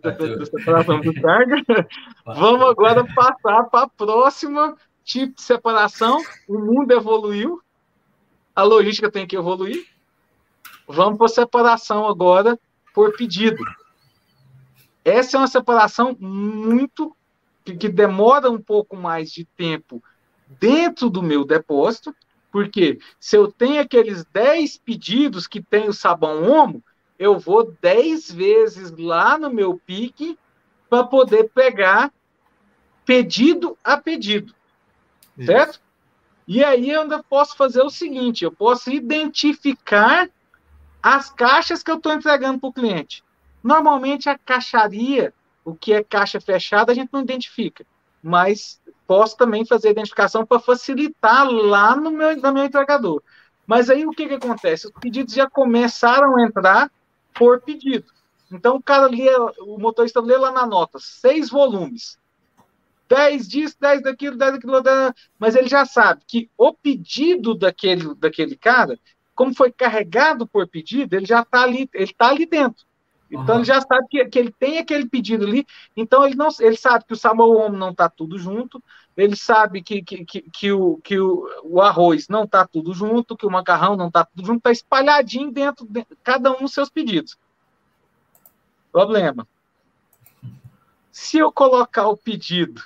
separação por carga. Vamos agora passar para a próxima tipo de separação, o mundo evoluiu, a logística tem que evoluir. Vamos para separação agora por pedido. Essa é uma separação muito que demora um pouco mais de tempo dentro do meu depósito, porque se eu tenho aqueles 10 pedidos que tem o sabão Omo, eu vou 10 vezes lá no meu pique para poder pegar pedido a pedido. Certo? E aí eu ainda posso fazer o seguinte: eu posso identificar as caixas que eu estou entregando para o cliente. Normalmente a caixaria, o que é caixa fechada, a gente não identifica. Mas posso também fazer a identificação para facilitar lá no meu, no meu entregador. Mas aí o que, que acontece? Os pedidos já começaram a entrar por pedido. Então o cara lê, o motorista lê lá na nota, seis volumes. 10 disso, 10 daquilo, 10 daquilo, 10, mas ele já sabe que o pedido daquele, daquele cara, como foi carregado por pedido, ele já está ali, ele está ali dentro. Então uhum. ele já sabe que, que ele tem aquele pedido ali, então ele não ele sabe que o Samoa não está tudo junto, ele sabe que, que, que, que, o, que o, o arroz não está tudo junto, que o macarrão não está tudo junto, está espalhadinho dentro de cada um dos seus pedidos. Problema. Se eu colocar o pedido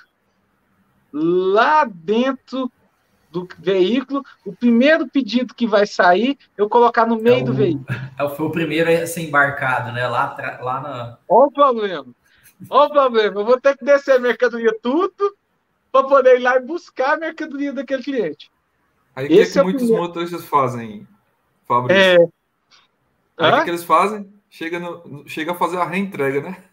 lá dentro do veículo, o primeiro pedido que vai sair, eu colocar no meio é o, do veículo. É, foi o primeiro a ser embarcado, né? Lá, lá na. Olha o problema. Olha o problema. Eu vou ter que descer a mercadoria tudo para poder ir lá e buscar a mercadoria daquele cliente. Aí que, é que é muitos primeiro... motoristas fazem, Fabrício? É... Aí o que, que, eles fazem? Chega, no, chega a fazer a reentrega, né?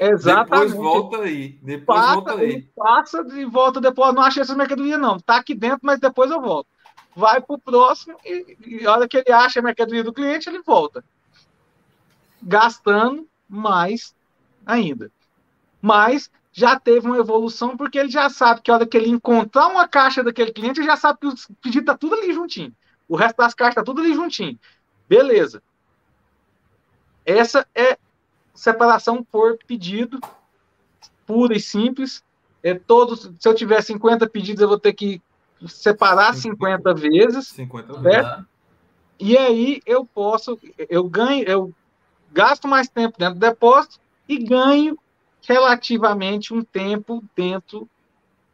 Exatamente. Depois volta aí. Depois passa, volta aí. Passa e volta depois. Não achei essa mercadoria, não. Tá aqui dentro, mas depois eu volto. Vai para o próximo e, e a hora que ele acha a mercadoria do cliente, ele volta. Gastando mais ainda. Mas já teve uma evolução, porque ele já sabe que a hora que ele encontrar uma caixa daquele cliente, ele já sabe que o pedido está tudo ali juntinho. O resto das caixas está tudo ali juntinho. Beleza. Essa é separação por pedido, pura e simples. É todos, se eu tiver 50 pedidos, eu vou ter que separar 50 vezes. 50 vezes. E aí eu posso, eu ganho, eu gasto mais tempo dentro do depósito e ganho relativamente um tempo dentro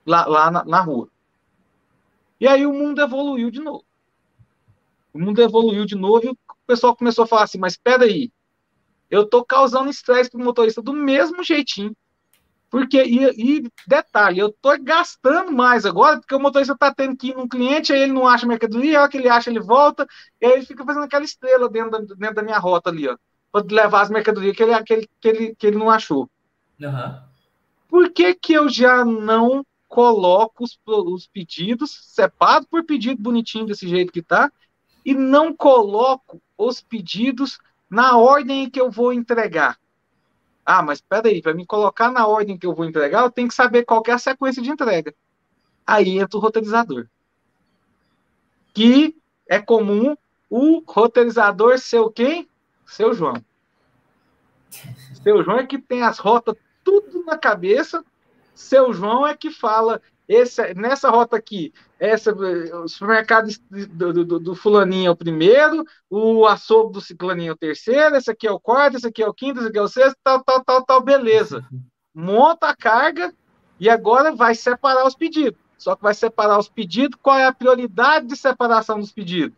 lá, lá na, na rua. E aí o mundo evoluiu de novo. O mundo evoluiu de novo e o pessoal começou a falar assim, mas espera aí, eu estou causando estresse para o motorista do mesmo jeitinho. Porque, e, e detalhe, eu estou gastando mais agora, porque o motorista está tendo que ir num cliente, aí ele não acha mercadoria, a hora que ele acha, ele volta, e aí ele fica fazendo aquela estrela dentro da, dentro da minha rota ali, ó, para levar as mercadorias que ele, que ele, que ele, que ele não achou. Uhum. Por que, que eu já não coloco os, os pedidos, separo por pedido bonitinho desse jeito que tá, e não coloco os pedidos na ordem que eu vou entregar? Ah, mas peraí, para me colocar na ordem que eu vou entregar, eu tenho que saber qual que é a sequência de entrega. Aí entra o roteirizador. Que é comum o roteirizador ser o quem? Seu João. Seu João é que tem as rotas tudo na cabeça. Seu João é que fala esse, nessa rota aqui, essa, o supermercado do, do, do, fulaninho é o primeiro, o açougue do ciclaninho é o terceiro, esse aqui é o quarto, esse aqui é o quinto, esse aqui é o sexto, tal, tal, tal, tal, beleza. Monta a carga e agora vai separar os pedidos. Só que vai separar os pedidos, qual é a prioridade de separação dos pedidos?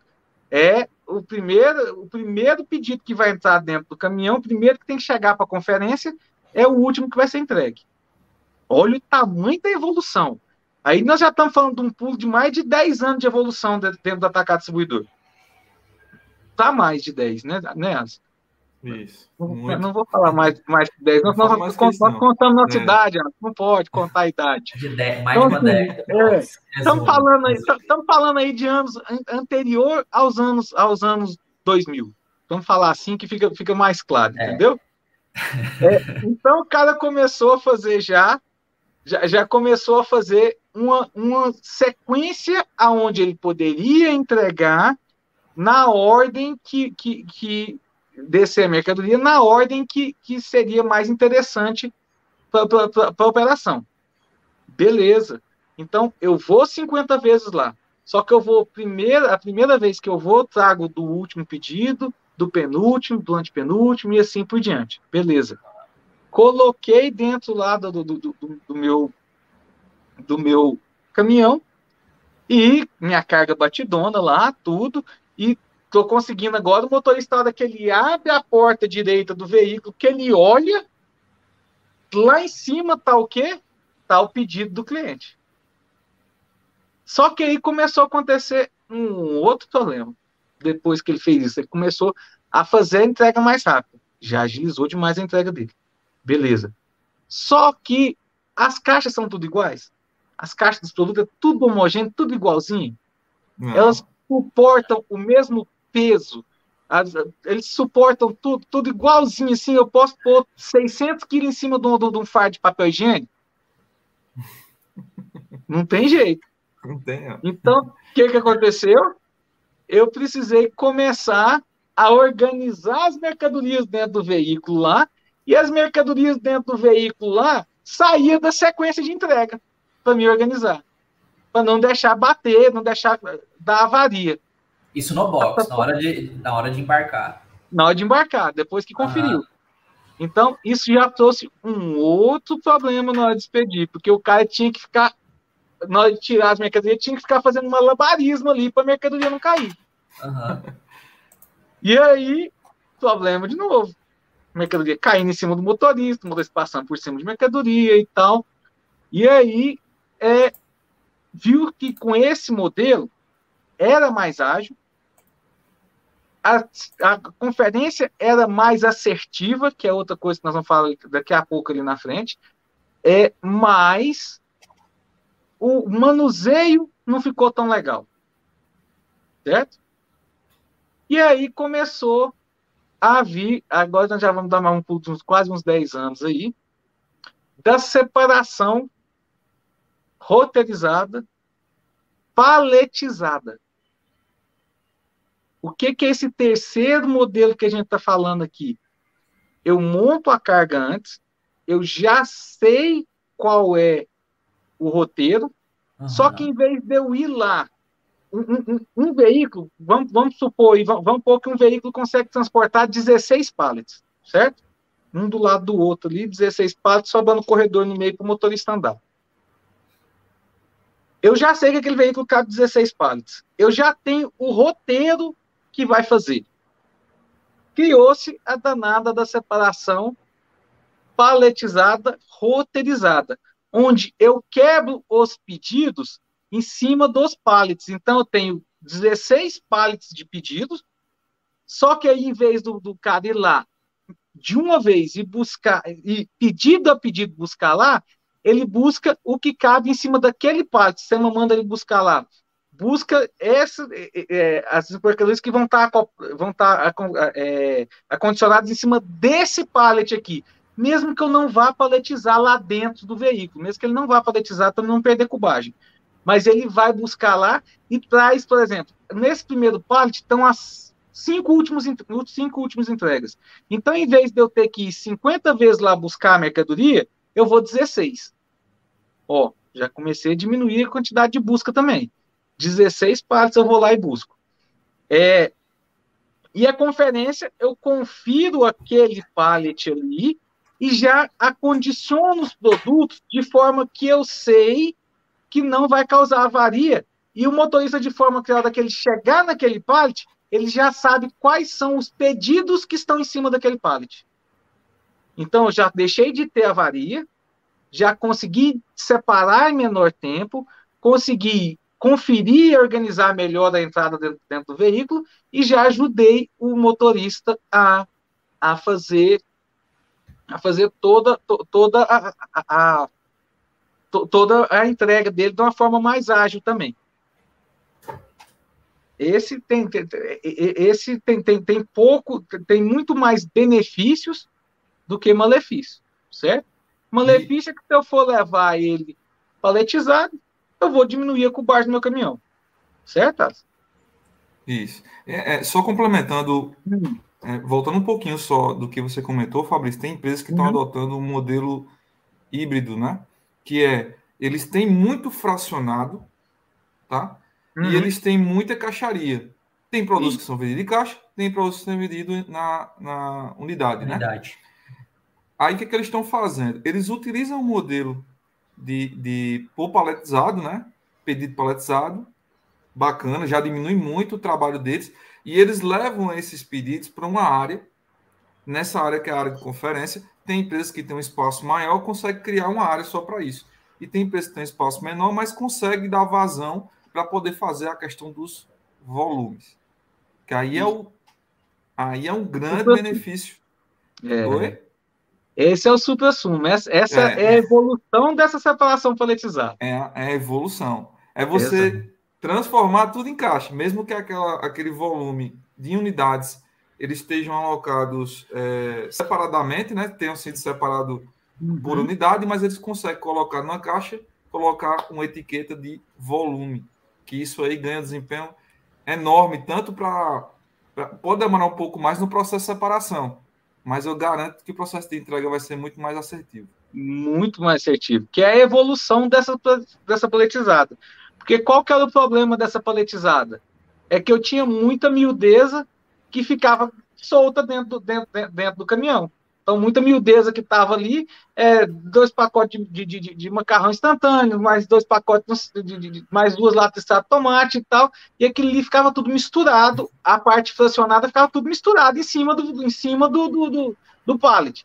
É o primeiro, o primeiro pedido que vai entrar dentro do caminhão, o primeiro que tem que chegar para a conferência, é o último que vai ser entregue. Olha o tamanho da evolução. Aí nós já estamos falando de um pulo de mais de 10 anos de evolução dentro do atacado distribuidor. Tá mais de 10, né, né Isso. Não, não, vou falar mais, mais de 10. Nós, nós, nós contamos nossa é. idade, não pode contar a idade. De 10, mais então, de uma assim, década. É, estamos, falando aí, estamos falando aí de anos anterior aos anos, aos anos 2000. Vamos falar assim que fica, fica mais claro, é. entendeu? É, então o cara começou a fazer já, já, já começou a fazer uma, uma sequência aonde ele poderia entregar na ordem que, que, que descer a mercadoria, na ordem que, que seria mais interessante para a operação. Beleza. Então, eu vou 50 vezes lá. Só que eu vou, primeira, a primeira vez que eu vou, trago do último pedido, do penúltimo, do antepenúltimo e assim por diante. Beleza. Coloquei dentro lá do, do, do, do meu do meu caminhão e minha carga batidona lá, tudo, e tô conseguindo agora o motorista, hora que ele abre a porta direita do veículo, que ele olha, lá em cima tá o quê? Tá o pedido do cliente. Só que aí começou a acontecer um outro problema depois que ele fez isso. Ele começou a fazer a entrega mais rápida. Já agilizou demais a entrega dele. Beleza. Só que as caixas são tudo iguais. As caixas dos produtos é tudo homogêneo, tudo igualzinho. Não. Elas suportam o mesmo peso. As, eles suportam tudo, tudo igualzinho assim. Eu posso pôr 600 quilos em cima de um, de um fardo de papel higiênico? Não tem jeito. Não tem. Então, o que, que aconteceu? Eu precisei começar a organizar as mercadorias dentro do veículo lá, e as mercadorias dentro do veículo lá saía da sequência de entrega para me organizar, para não deixar bater, não deixar dar avaria. Isso no box, na hora de, na hora de embarcar. Na hora de embarcar, depois que conferiu. Então, isso já trouxe um outro problema na hora de expedir, porque o cara tinha que ficar na hora de tirar as mercadorias, tinha que ficar fazendo uma labarismo ali para a mercadoria não cair. Uhum. E aí, problema de novo. Mercadoria caindo em cima do motorista, o motorista passando por cima de mercadoria e tal. E aí, é, viu que com esse modelo era mais ágil, a, a, conferência era mais assertiva, que é outra coisa que nós vamos falar daqui a pouco ali na frente, é, mas o manuseio não ficou tão legal. Certo? E aí começou a vir, agora nós já vamos dar um, uns, quase uns 10 anos aí, da separação roteirizada, paletizada. O que, que é esse terceiro modelo que a gente está falando aqui? Eu monto a carga antes, eu já sei qual é o roteiro, uhum. só que em vez de eu ir lá, um, um, um veículo, vamos, vamos supor, vamos, vamos supor que um veículo consegue transportar 16 pallets, certo? Um do lado do outro ali, 16 pallets, sobrando corredor no meio para o motorista andar. Eu já sei que aquele veículo cabe 16 pallets. Eu já tenho o roteiro que vai fazer? Criou-se a danada da separação paletizada, roteirizada, onde eu quebro os pedidos em cima dos pallets. Então, eu tenho 16 pallets de pedidos, só que aí, em vez do, do cara ir lá de uma vez e buscar, e pedido a pedido buscar lá, ele busca o que cabe em cima daquele pallet. Você não manda ele buscar lá busca essa, é, é, as mercadorias que vão estar tá, vão estar tá, é, acondicionadas em cima desse pallet aqui, mesmo que eu não vá paletizar lá dentro do veículo, mesmo que ele não vá paletizar para não perder cubagem. Mas ele vai buscar lá e traz, por exemplo, nesse primeiro pallet estão as cinco últimos cinco últimas entregas. Então, em vez de eu ter que ir 50 vezes lá buscar a mercadoria, eu vou 16. Ó, já comecei a diminuir a quantidade de busca também. 16 partes eu vou lá e busco. É, e a conferência, eu confiro aquele pallet ali e já acondiciono os produtos de forma que eu sei que não vai causar avaria. E o motorista, de forma que que ele chegar naquele pallet, ele já sabe quais são os pedidos que estão em cima daquele pallet. Então, eu já deixei de ter avaria, já consegui separar em menor tempo, consegui conferir e organizar melhor a entrada dentro, dentro do veículo e já ajudei o motorista a, a fazer a fazer toda toda a, a, a toda a entrega dele de uma forma mais ágil também. Esse tem, tem esse tem, tem, tem pouco, tem muito mais benefícios do que malefício, certo? Malefício é que se eu for levar ele paletizado, eu vou diminuir a cubagem do meu caminhão. Certo? Isso. É, é, só complementando, hum. É, voltando um pouquinho só do que você comentou, Fabrício, tem empresas que estão uhum. adotando um modelo híbrido, né? Que é, eles têm muito fracionado, tá? Uhum. E eles têm muita caixaria. Tem produtos Sim. que são vendidos em caixa, tem produtos que são vendidos na, na unidade, né? unidade, né? Aí o que, que eles estão fazendo? Eles utilizam o modelo de, de por paletizado, né? Pedido paletizado, bacana, já diminui muito o trabalho deles, e eles levam esses pedidos para uma área, nessa área que é a área de conferência, tem empresas que têm um espaço maior, consegue criar uma área só para isso. E tem empresas que têm um espaço menor, mas consegue dar vazão para poder fazer a questão dos volumes. Que aí é o aí é um grande benefício. É. Oi? Esse é o supra-sumo. Essa, essa é. é. a evolução dessa separação paletizada. É, é a evolução. É você Exato. Transformar tudo em caixa, mesmo que aquela, aquele volume de unidades eles estejam alocados é, separadamente, né? Tenham sido separados uhum. por unidade, mas eles conseguem colocar numa caixa, colocar uma etiqueta de volume, que isso aí ganha desempenho enorme, tanto para pode demorar um pouco mais no processo de separação, mas eu garanto que o processo de entrega vai ser muito mais assertivo. Muito mais assertivo, que é a evolução dessa, dessa paletizada. Porque qual que era o problema dessa paletizada? É que eu tinha muita miudeza que ficava solta dentro, dentro, dentro do caminhão. Então, muita miudeza que estava ali, é, dois pacotes de, de, de, de, macarrão instantâneo, mais dois pacotes, mais duas latas de tomate e tal, e aquilo ali ficava tudo misturado, a parte fracionada ficava tudo misturado em cima do, em cima do, do, do, do pallet.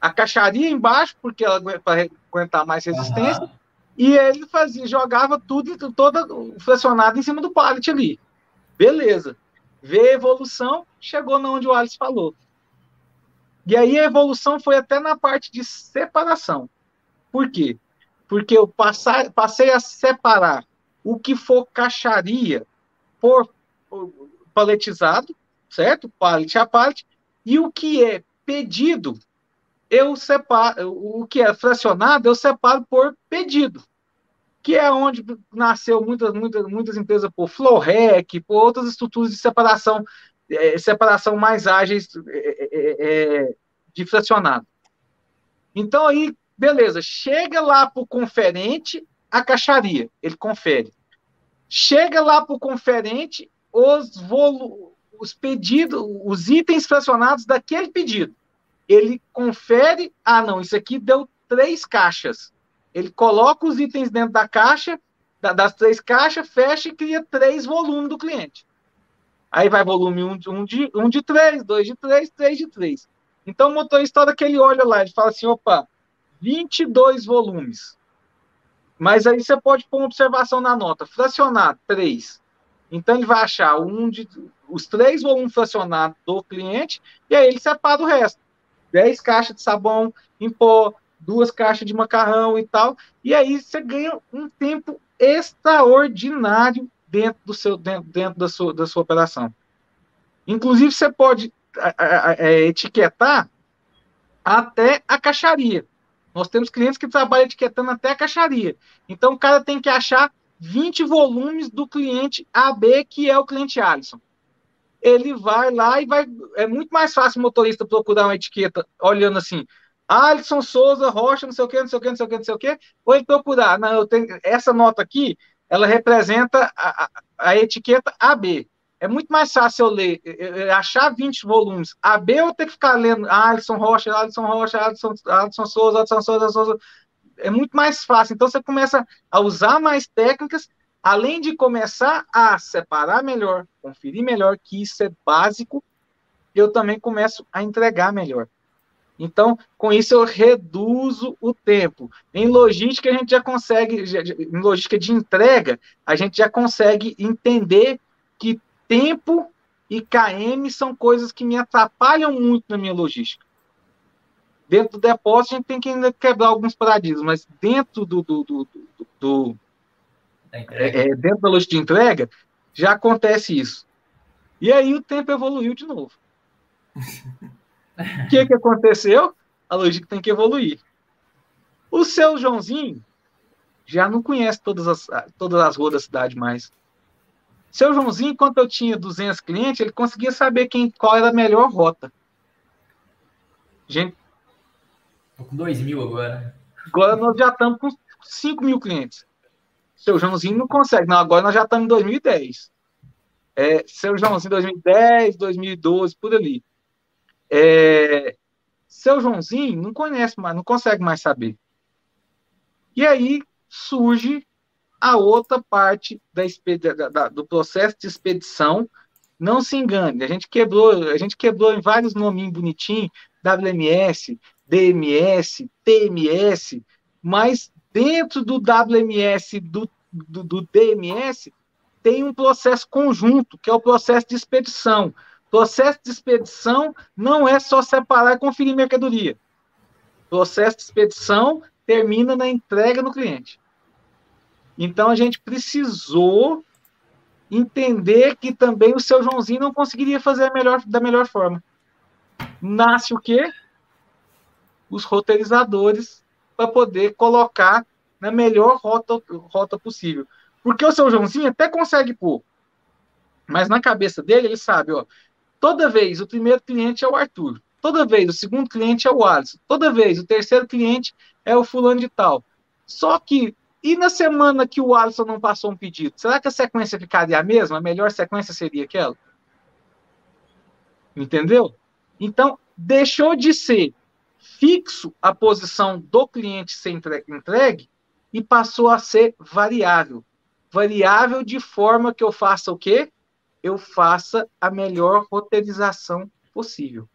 A caixaria embaixo, porque ela para aguentar mais resistência, uhum. E ele fazia, jogava tudo, todo flexionado em cima do pallet ali. Beleza. Vê a evolução, chegou na onde o Alice falou. E aí a evolução foi até na parte de separação. Por quê? Porque eu passei a separar o que for caixaria por paletizado, certo? Pallet a pallet, e o que é pedido, eu separo, o que é fracionado, eu separo por pedido, que é onde nasceu muitas, muitas, muitas empresas por Flowrec, por outras estruturas de separação, é, separação mais ágeis é, é, é de fracionado. Então aí, beleza, chega lá para o conferente a caixaria, ele confere. Chega lá para o conferente os, volu os pedidos, os itens fracionados daquele pedido. Ele confere, ah, não, isso aqui deu três caixas. Ele coloca os itens dentro da caixa, da, das três caixas, fecha e cria três volumes do cliente. Aí vai volume um, um, de, um de três, dois de três, três de três. Então o motorista, hora que ele olha lá, ele fala assim, opa, 22 volumes. Mas aí você pode pôr uma observação na nota, fracionar três. Então ele vai achar um de, os três volumes fracionados do cliente e aí ele separa o resto. 10 caixas de sabão em pó, duas caixas de macarrão e tal. E aí você ganha um tempo extraordinário dentro do seu dentro, dentro da, sua, da sua operação. Inclusive, você pode é, etiquetar até a caixaria. Nós temos clientes que trabalham etiquetando até a caixaria. Então, o cara tem que achar 20 volumes do cliente AB, que é o cliente Alisson. Ele vai lá e vai. É muito mais fácil o motorista procurar uma etiqueta olhando assim, Alisson Souza Rocha, não sei o que, não sei o que, não sei o que, não sei o que, ou ele procurar, não, eu tenho, essa nota aqui, ela representa a, a, a etiqueta AB. É muito mais fácil eu ler, eu achar 20 volumes AB, eu ter que ficar lendo Alisson Rocha, Alisson Rocha, Alisson, Alisson Souza, Alisson Souza, Alisson Souza é muito mais fácil. Então você começa a usar mais técnicas, além de começar a separar melhor, conferir melhor, que isso é básico, eu também começo a entregar melhor. Então, com isso eu reduzo o tempo. Em logística a gente já consegue, em logística de entrega, a gente já consegue entender que tempo e KM são coisas que me atrapalham muito na minha logística. Dentro do depósito, a gente tem que ainda quebrar alguns paradigmas, mas dentro do. do, do, do, é, é, dentro da logística de entrega, já acontece isso. E aí o tempo evoluiu de novo. O que, que aconteceu? A logística tem que evoluir. O seu Joãozinho já não conhece todas as, todas as ruas da cidade mais. Seu Joãozinho, enquanto eu tinha 200 clientes, ele conseguia saber quem, qual era a melhor rota. Gente, Tô com 2 mil agora. Agora nós já estamos com 5 mil clientes. Seu Joãozinho não consegue. Não, agora nós já estamos em 2010. É, seu Joãozinho 2010, 2012, por ali. É, seu Joãozinho não conhece mais, não consegue mais saber. E aí surge a outra parte da, da, da, do processo de expedição. Não se engane, a gente quebrou, a gente quebrou em vários nominhos bonitinhos, WMS, DMS, TMS, mas dentro do WMS, do, do, do DMS, tem um processo conjunto, que é o processo de expedição. Processo de expedição não é só separar e conferir mercadoria. Processo de expedição termina na entrega no cliente. Então a gente precisou entender que também o seu Joãozinho não conseguiria fazer melhor, da melhor forma. Nasce o quê? os roteirizadores para poder colocar na melhor rota, rota possível. Porque o seu Joãozinho até consegue pôr, mas na cabeça dele ele sabe, ó, toda vez o primeiro cliente é o Arthur, toda vez o segundo cliente é o Alisson, toda vez o terceiro cliente é o fulano de tal. Só que e na semana que o Alisson não passou um pedido, será que a sequência ficaria a mesma? A melhor sequência seria aquela? Entendeu? Então, deixou de ser fixo a posição do cliente ser entregue e passou a ser variável. Variável de forma que eu faça o quê? Eu faça a melhor roteirização possível.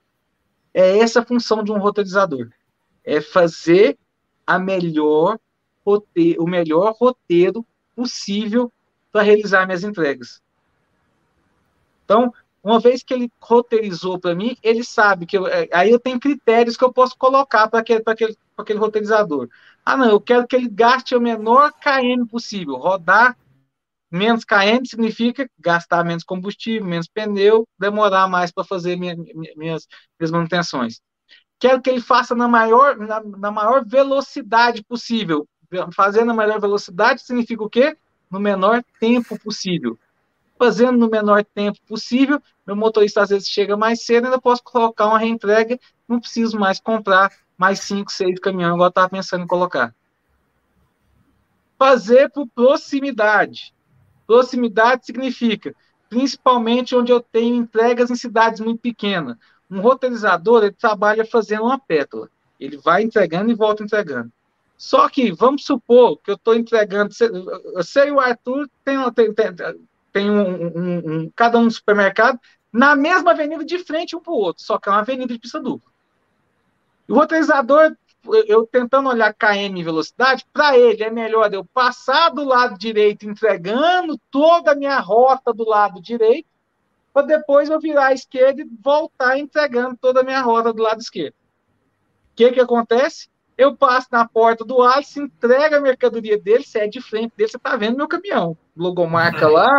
É essa a função de um roteirizador. É fazer a melhor roteiro, o melhor roteiro possível para realizar minhas entregas. Então, uma vez que ele roteirizou para mim, ele sabe que eu, é, aí eu tenho critérios que eu posso colocar para aquele, aquele, aquele roteirizador. Ah, não, eu quero que ele gaste o menor KM possível. Rodar menos KM significa gastar menos combustível, menos pneu, demorar mais para fazer minha, minhas, minhas manutenções. Quero que ele faça na maior, na, na maior velocidade possível. Fazer na maior velocidade significa o quê? No menor tempo possível fazendo no menor tempo possível. Meu motorista às vezes chega mais cedo, ainda posso colocar uma reentrega, não preciso mais comprar mais 5, 6 caminhões, igual eu estava pensando em colocar. Fazer por proximidade. Proximidade significa, principalmente onde eu tenho entregas em cidades muito pequenas. Um roteirizador, ele trabalha fazendo uma pétala. Ele vai entregando e volta entregando. Só que, vamos supor que eu estou entregando. Eu sei o Arthur tem, tem, tem tem um, um, um, cada um supermercado na mesma avenida de frente um para o outro, só que é uma avenida de pista dupla. O roteirizador, eu tentando olhar KM velocidade, para ele é melhor eu passar do lado direito entregando toda a minha rota do lado direito, para depois eu virar à esquerda e voltar entregando toda a minha rota do lado esquerdo. O que, que acontece? Eu passo na porta do Alice, entrega a mercadoria dele, você é de frente dele, você está vendo meu caminhão. Logomarca lá,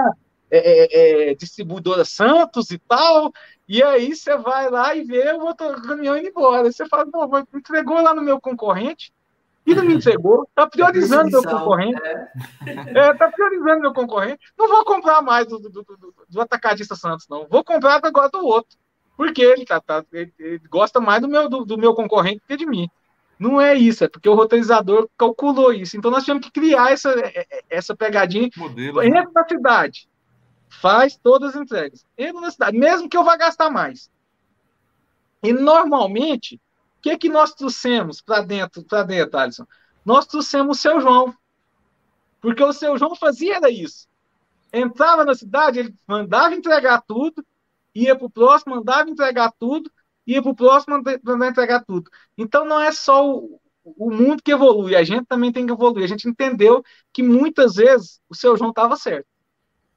é, é, é, distribuidora Santos e tal, e aí você vai lá e vê o outro caminhão indo embora. Você fala, pô, entregou lá no meu concorrente e não me entregou, tá priorizando meu concorrente. É. é, tá priorizando meu concorrente. Não vou comprar mais do, do, do, do atacadista Santos, não. Vou comprar agora do outro. Porque ele, tá, tá ele, ele gosta mais do meu, do, do meu concorrente que de mim. Não é isso, é porque o roteirizador calculou isso. Então nós tínhamos que criar essa, essa pegadinha Modelo, dentro né? da cidade faz todas as entregas. Entra na cidade, mesmo que eu vá gastar mais. E normalmente, o que, que nós trouxemos para dentro, para dentro, Alisson? Nós trouxemos o seu João. Porque o seu João fazia era isso. Entrava na cidade, ele mandava entregar tudo, ia para o próximo, mandava entregar tudo, ia para o próximo, mandava entregar tudo. Então não é só o, o mundo que evolui, a gente também tem que evoluir. A gente entendeu que muitas vezes o seu João estava certo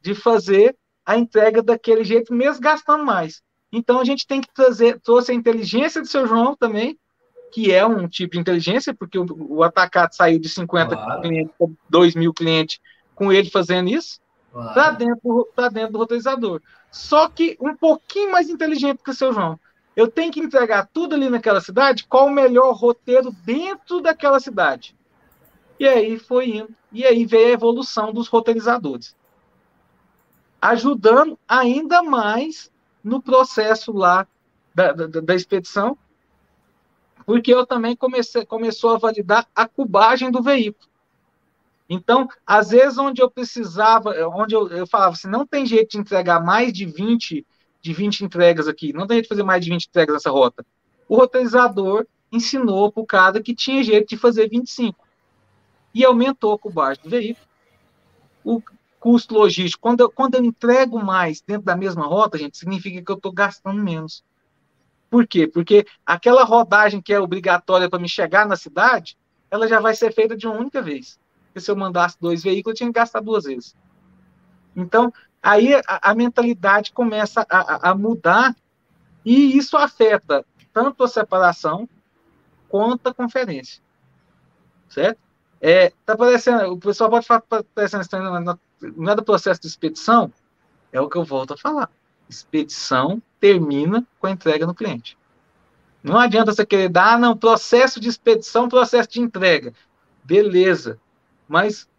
de fazer a entrega daquele jeito, mesmo gastando mais. Então a gente tem que trazer, trouxe a inteligência do seu João também, que é um tipo de inteligência, porque o, o atacado saiu de 50 claro. clientes para 2 mil clientes com ele fazendo isso, claro. para dentro, dentro do roteirizador. Só que um pouquinho mais inteligente que o seu João. Eu tenho que entregar tudo ali naquela cidade, qual o melhor roteiro dentro daquela cidade. E aí foi indo. E aí veio a evolução dos roteirizadores ajudando ainda mais no processo lá da, da, da expedição, porque eu também comecei começou a validar a cubagem do veículo. Então, às vezes, onde eu precisava, onde eu, eu falava assim, não tem jeito de entregar mais de 20, de 20 entregas aqui, não tem jeito de fazer mais de 20 entregas nessa rota. O roteirizador ensinou para o cara que tinha jeito de fazer 25. E aumentou a cubagem do veículo. O, custo logístico. Quando eu, quando eu entrego mais dentro da mesma rota, gente, significa que eu estou gastando menos. Por quê? Porque aquela rodagem que é obrigatória para me chegar na cidade, ela já vai ser feita de uma única vez. Porque se eu mandasse dois veículos, eu tinha que gastar duas vezes. Então, aí a, a mentalidade começa a, a, mudar e isso afeta tanto a separação quanto a conferência. Certo? É, tá parecendo, o pessoal pode falar tá parecendo estranho, não é do processo de expedição, é o que eu volto a falar. Expedição termina com a entrega no cliente. Não adianta você querer dar, ah, não, processo de expedição, processo de entrega. Beleza. Mas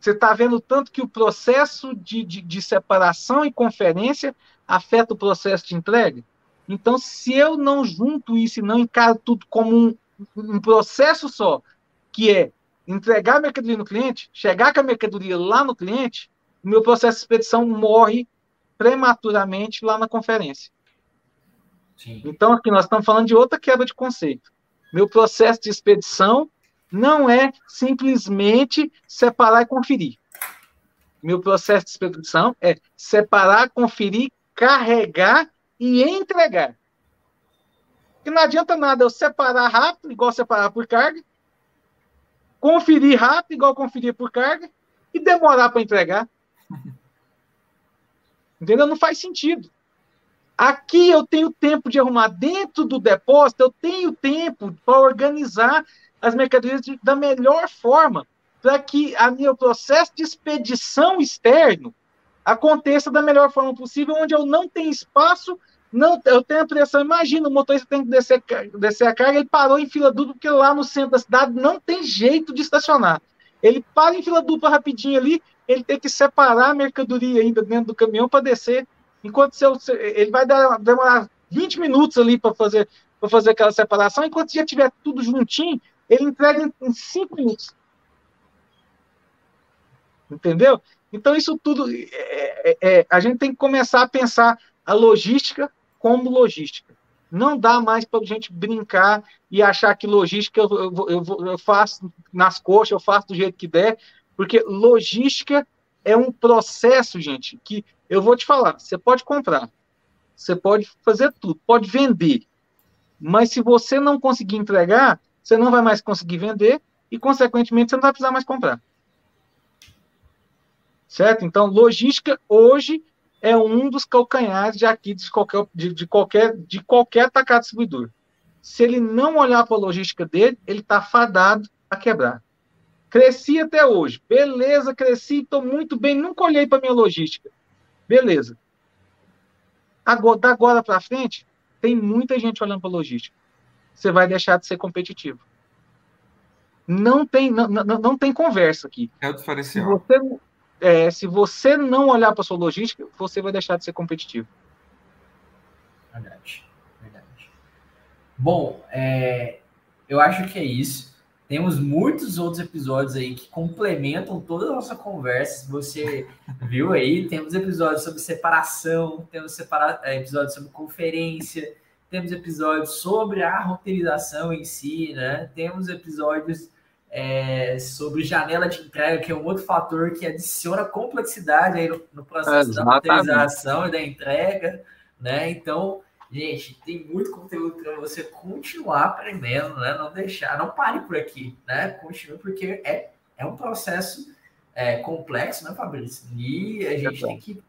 você está vendo tanto que o processo de, de, de, separação e conferência afeta o processo de entrega? Então, se eu não junto isso e não encaro tudo como um, um processo só, que é entregar a mercadoria no cliente, chegar com a mercadoria lá no cliente, o meu processo de expedição morre prematuramente lá na conferência. Sim. Então, aqui nós estamos falando de outra quebra de conceito. Meu processo de expedição não é simplesmente separar e conferir. Meu processo de expedição é separar, conferir, carregar e entregar. E não adianta nada eu separar rápido, igual separar por carga, conferir rápido, igual conferir por carga, e demorar para entregar. Entendeu? Não faz sentido. Aqui eu tenho tempo de arrumar dentro do depósito, eu tenho tempo para organizar as mercadorias de, da melhor forma, para que a meu processo de expedição externo aconteça da melhor forma possível, onde eu não tenho espaço, não, eu tenho a pressão. Imagina, o motorista tem que descer, descer a carga, ele parou em fila dupla, porque lá no centro da cidade não tem jeito de estacionar. Ele para em fila dupla rapidinho ali, ele tem que separar a mercadoria ainda dentro do caminhão para descer. Enquanto seu, ele vai dar, demorar 20 minutos ali para fazer, fazer aquela separação, enquanto já tiver tudo juntinho, ele entrega em 5 minutos. Entendeu? Então, isso tudo. É, é, é, a gente tem que começar a pensar a logística como logística. Não dá mais para a gente brincar e achar que logística eu, eu, eu, eu faço nas coxas, eu faço do jeito que der, porque logística é um processo, gente, que eu vou te falar: você pode comprar, você pode fazer tudo, pode vender, mas se você não conseguir entregar, você não vai mais conseguir vender e, consequentemente, você não vai precisar mais comprar. Certo? Então, logística hoje é um dos calcanhares de aqui de qualquer, de, de qualquer, de qualquer atacado distribuidor. Se ele não olhar para a logística dele, ele está fadado a quebrar. Cresci até hoje. Beleza, cresci, estou muito bem. Nunca olhei para minha logística. Beleza. Agora, da agora para frente, tem muita gente olhando para logística. Você vai deixar de ser competitivo. Não tem, não, não, não tem conversa aqui. É o diferencial. Se você, é, se você não olhar para sua logística, você vai deixar de ser competitivo. Verdade, verdade. Bom, é, eu acho que é isso. Temos muitos outros episódios aí que complementam toda a nossa conversa. Você viu aí, temos episódios sobre separação, temos separa é, episódios sobre conferência, temos episódios sobre a roteirização em si, né? Temos episódios é, sobre janela de entrega, que é um outro fator que adiciona complexidade aí no, no processo é, da roteirização e da entrega, né? Então, gente, tem muito conteúdo para você continuar aprendendo, né? Não deixar, não pare por aqui, né? Continue, porque é, é um processo é, complexo, né, Fabrício? E a gente tem que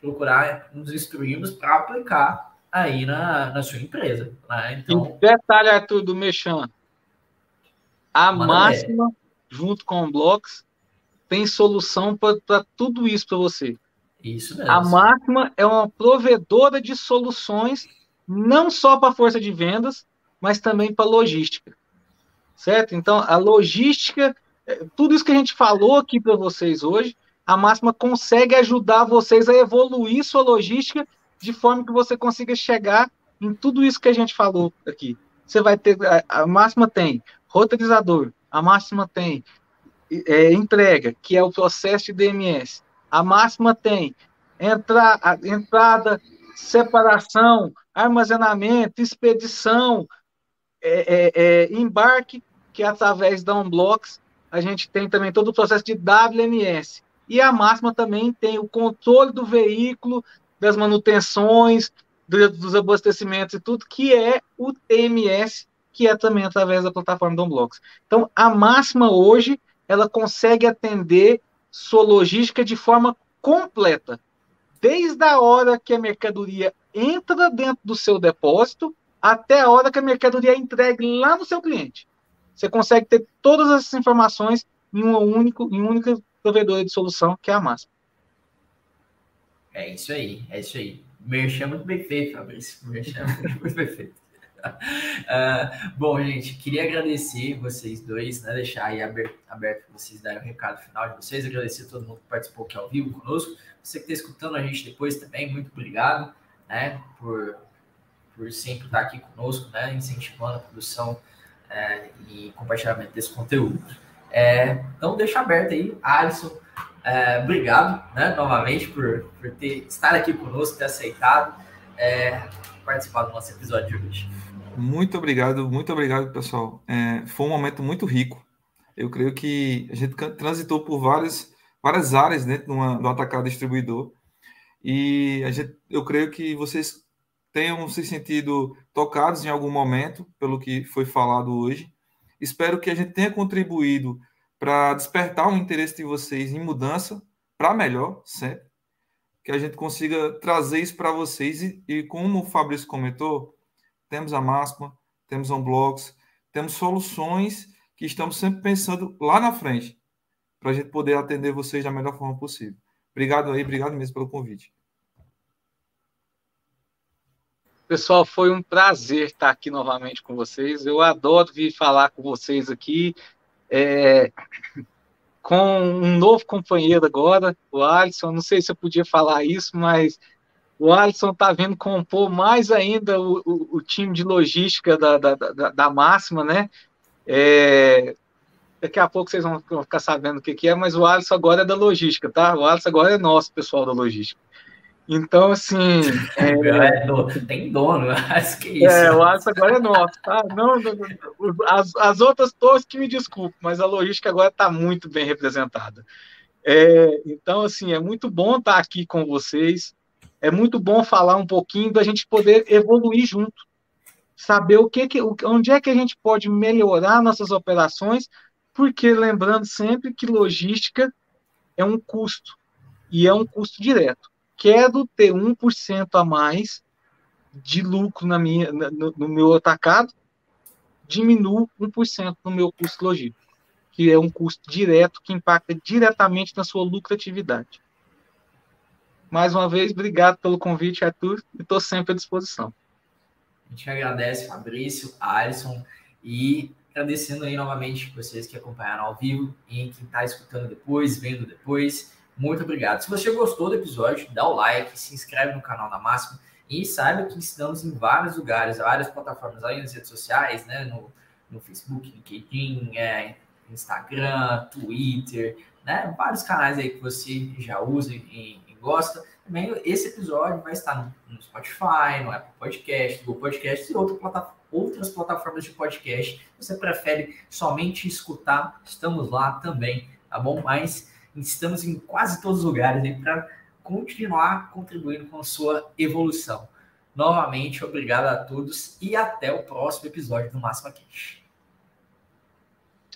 procurar nos instruirmos para aplicar aí na, na sua empresa. Né? Então, e detalhe, Arthur, do Mechan, a máxima, junto com o Blocks, tem solução para tudo isso para você. Isso mesmo. A máxima é uma provedora de soluções, não só para a força de vendas, mas também para logística. Certo? Então, a logística, é, tudo isso que a gente falou aqui para vocês hoje, a máxima consegue ajudar vocês a evoluir sua logística de forma que você consiga chegar em tudo isso que a gente falou aqui. Você vai ter, a, a máxima tem roteirizador, a máxima tem é, entrega, que é o processo de DMS, a máxima tem entra, entrada, separação, armazenamento, expedição, é, é, é, embarque, que através da Unblocks, a gente tem também todo o processo de WMS. E a máxima também tem o controle do veículo, das manutenções, do, dos abastecimentos e tudo, que é o TMS, que é também através da plataforma do Unblocks. Então, a máxima hoje, ela consegue atender sua logística de forma completa, desde a hora que a mercadoria entra dentro do seu depósito até a hora que a mercadoria é entregue lá no seu cliente. Você consegue ter todas essas informações em um único, em um único provedor de solução, que é a máxima. É isso aí, é isso aí. Merchan muito bem feito, Fabrício. Merchan muito bem feito. Uh, bom, gente, queria agradecer vocês dois, né? Deixar aí aberto, aberto para vocês darem o recado final de vocês. Agradecer a todo mundo que participou aqui ao vivo conosco. Você que está escutando a gente depois também, muito obrigado, né? Por, por sempre estar aqui conosco, né? Incentivando a produção é, e compartilhamento desse conteúdo. É, então, deixa aberto aí, Alisson. É, obrigado, né, novamente, por, por ter, estar aqui conosco, ter aceitado é, participar do nosso episódio de hoje. Muito obrigado, muito obrigado, pessoal. É, foi um momento muito rico. Eu creio que a gente transitou por várias, várias áreas dentro de do atacado distribuidor. E a gente, eu creio que vocês tenham se sentido tocados em algum momento pelo que foi falado hoje. Espero que a gente tenha contribuído para despertar o interesse de vocês em mudança para melhor, sempre. Que a gente consiga trazer isso para vocês e, e, como o Fabrício comentou, temos a Máxima, temos a Blocks, temos soluções que estamos sempre pensando lá na frente para a gente poder atender vocês da melhor forma possível. Obrigado aí, obrigado mesmo pelo convite. Pessoal, foi um prazer estar aqui novamente com vocês. Eu adoro vir falar com vocês aqui. É, com um novo companheiro agora, o Alisson. Não sei se eu podia falar isso, mas o Alisson está vindo compor mais ainda o, o, o time de logística da, da, da, da Máxima, né? É, daqui a pouco vocês vão ficar sabendo o que, que é, mas o Alisson agora é da logística, tá? O Alisson agora é nosso, pessoal da logística. Então, assim. É, é, tem dono, acho que é isso. É, o Alisson agora é nosso, tá? Não, não, não as, as outras torres que me desculpem, mas a logística agora está muito bem representada. É, então, assim, é muito bom estar aqui com vocês. É muito bom falar um pouquinho da gente poder evoluir junto. Saber o que, que onde é que a gente pode melhorar nossas operações, porque lembrando sempre que logística é um custo e é um custo direto quero ter 1% a mais de lucro na minha, no, no meu atacado, diminuo 1% no meu custo logístico, que é um custo direto que impacta diretamente na sua lucratividade. Mais uma vez, obrigado pelo convite, Arthur, e estou sempre à disposição. A gente agradece, Fabrício, Alisson, e agradecendo aí novamente vocês que acompanharam ao vivo e quem está escutando depois, vendo depois. Muito obrigado. Se você gostou do episódio, dá o like, se inscreve no canal da Máxima e saiba que estamos em vários lugares, várias plataformas aí nas redes sociais, né? No, no Facebook, LinkedIn, é, Instagram, Twitter, né? Vários canais aí que você já usa e, e gosta. Também esse episódio vai estar no, Spotify, no Apple Podcast, Google Podcast e outra plataforma, outras plataformas de podcast. Você prefere somente escutar? Estamos lá também, tá bom? Mas Estamos em quase todos os lugares para continuar contribuindo com a sua evolução. Novamente, obrigado a todos e até o próximo episódio do Máxima Cash.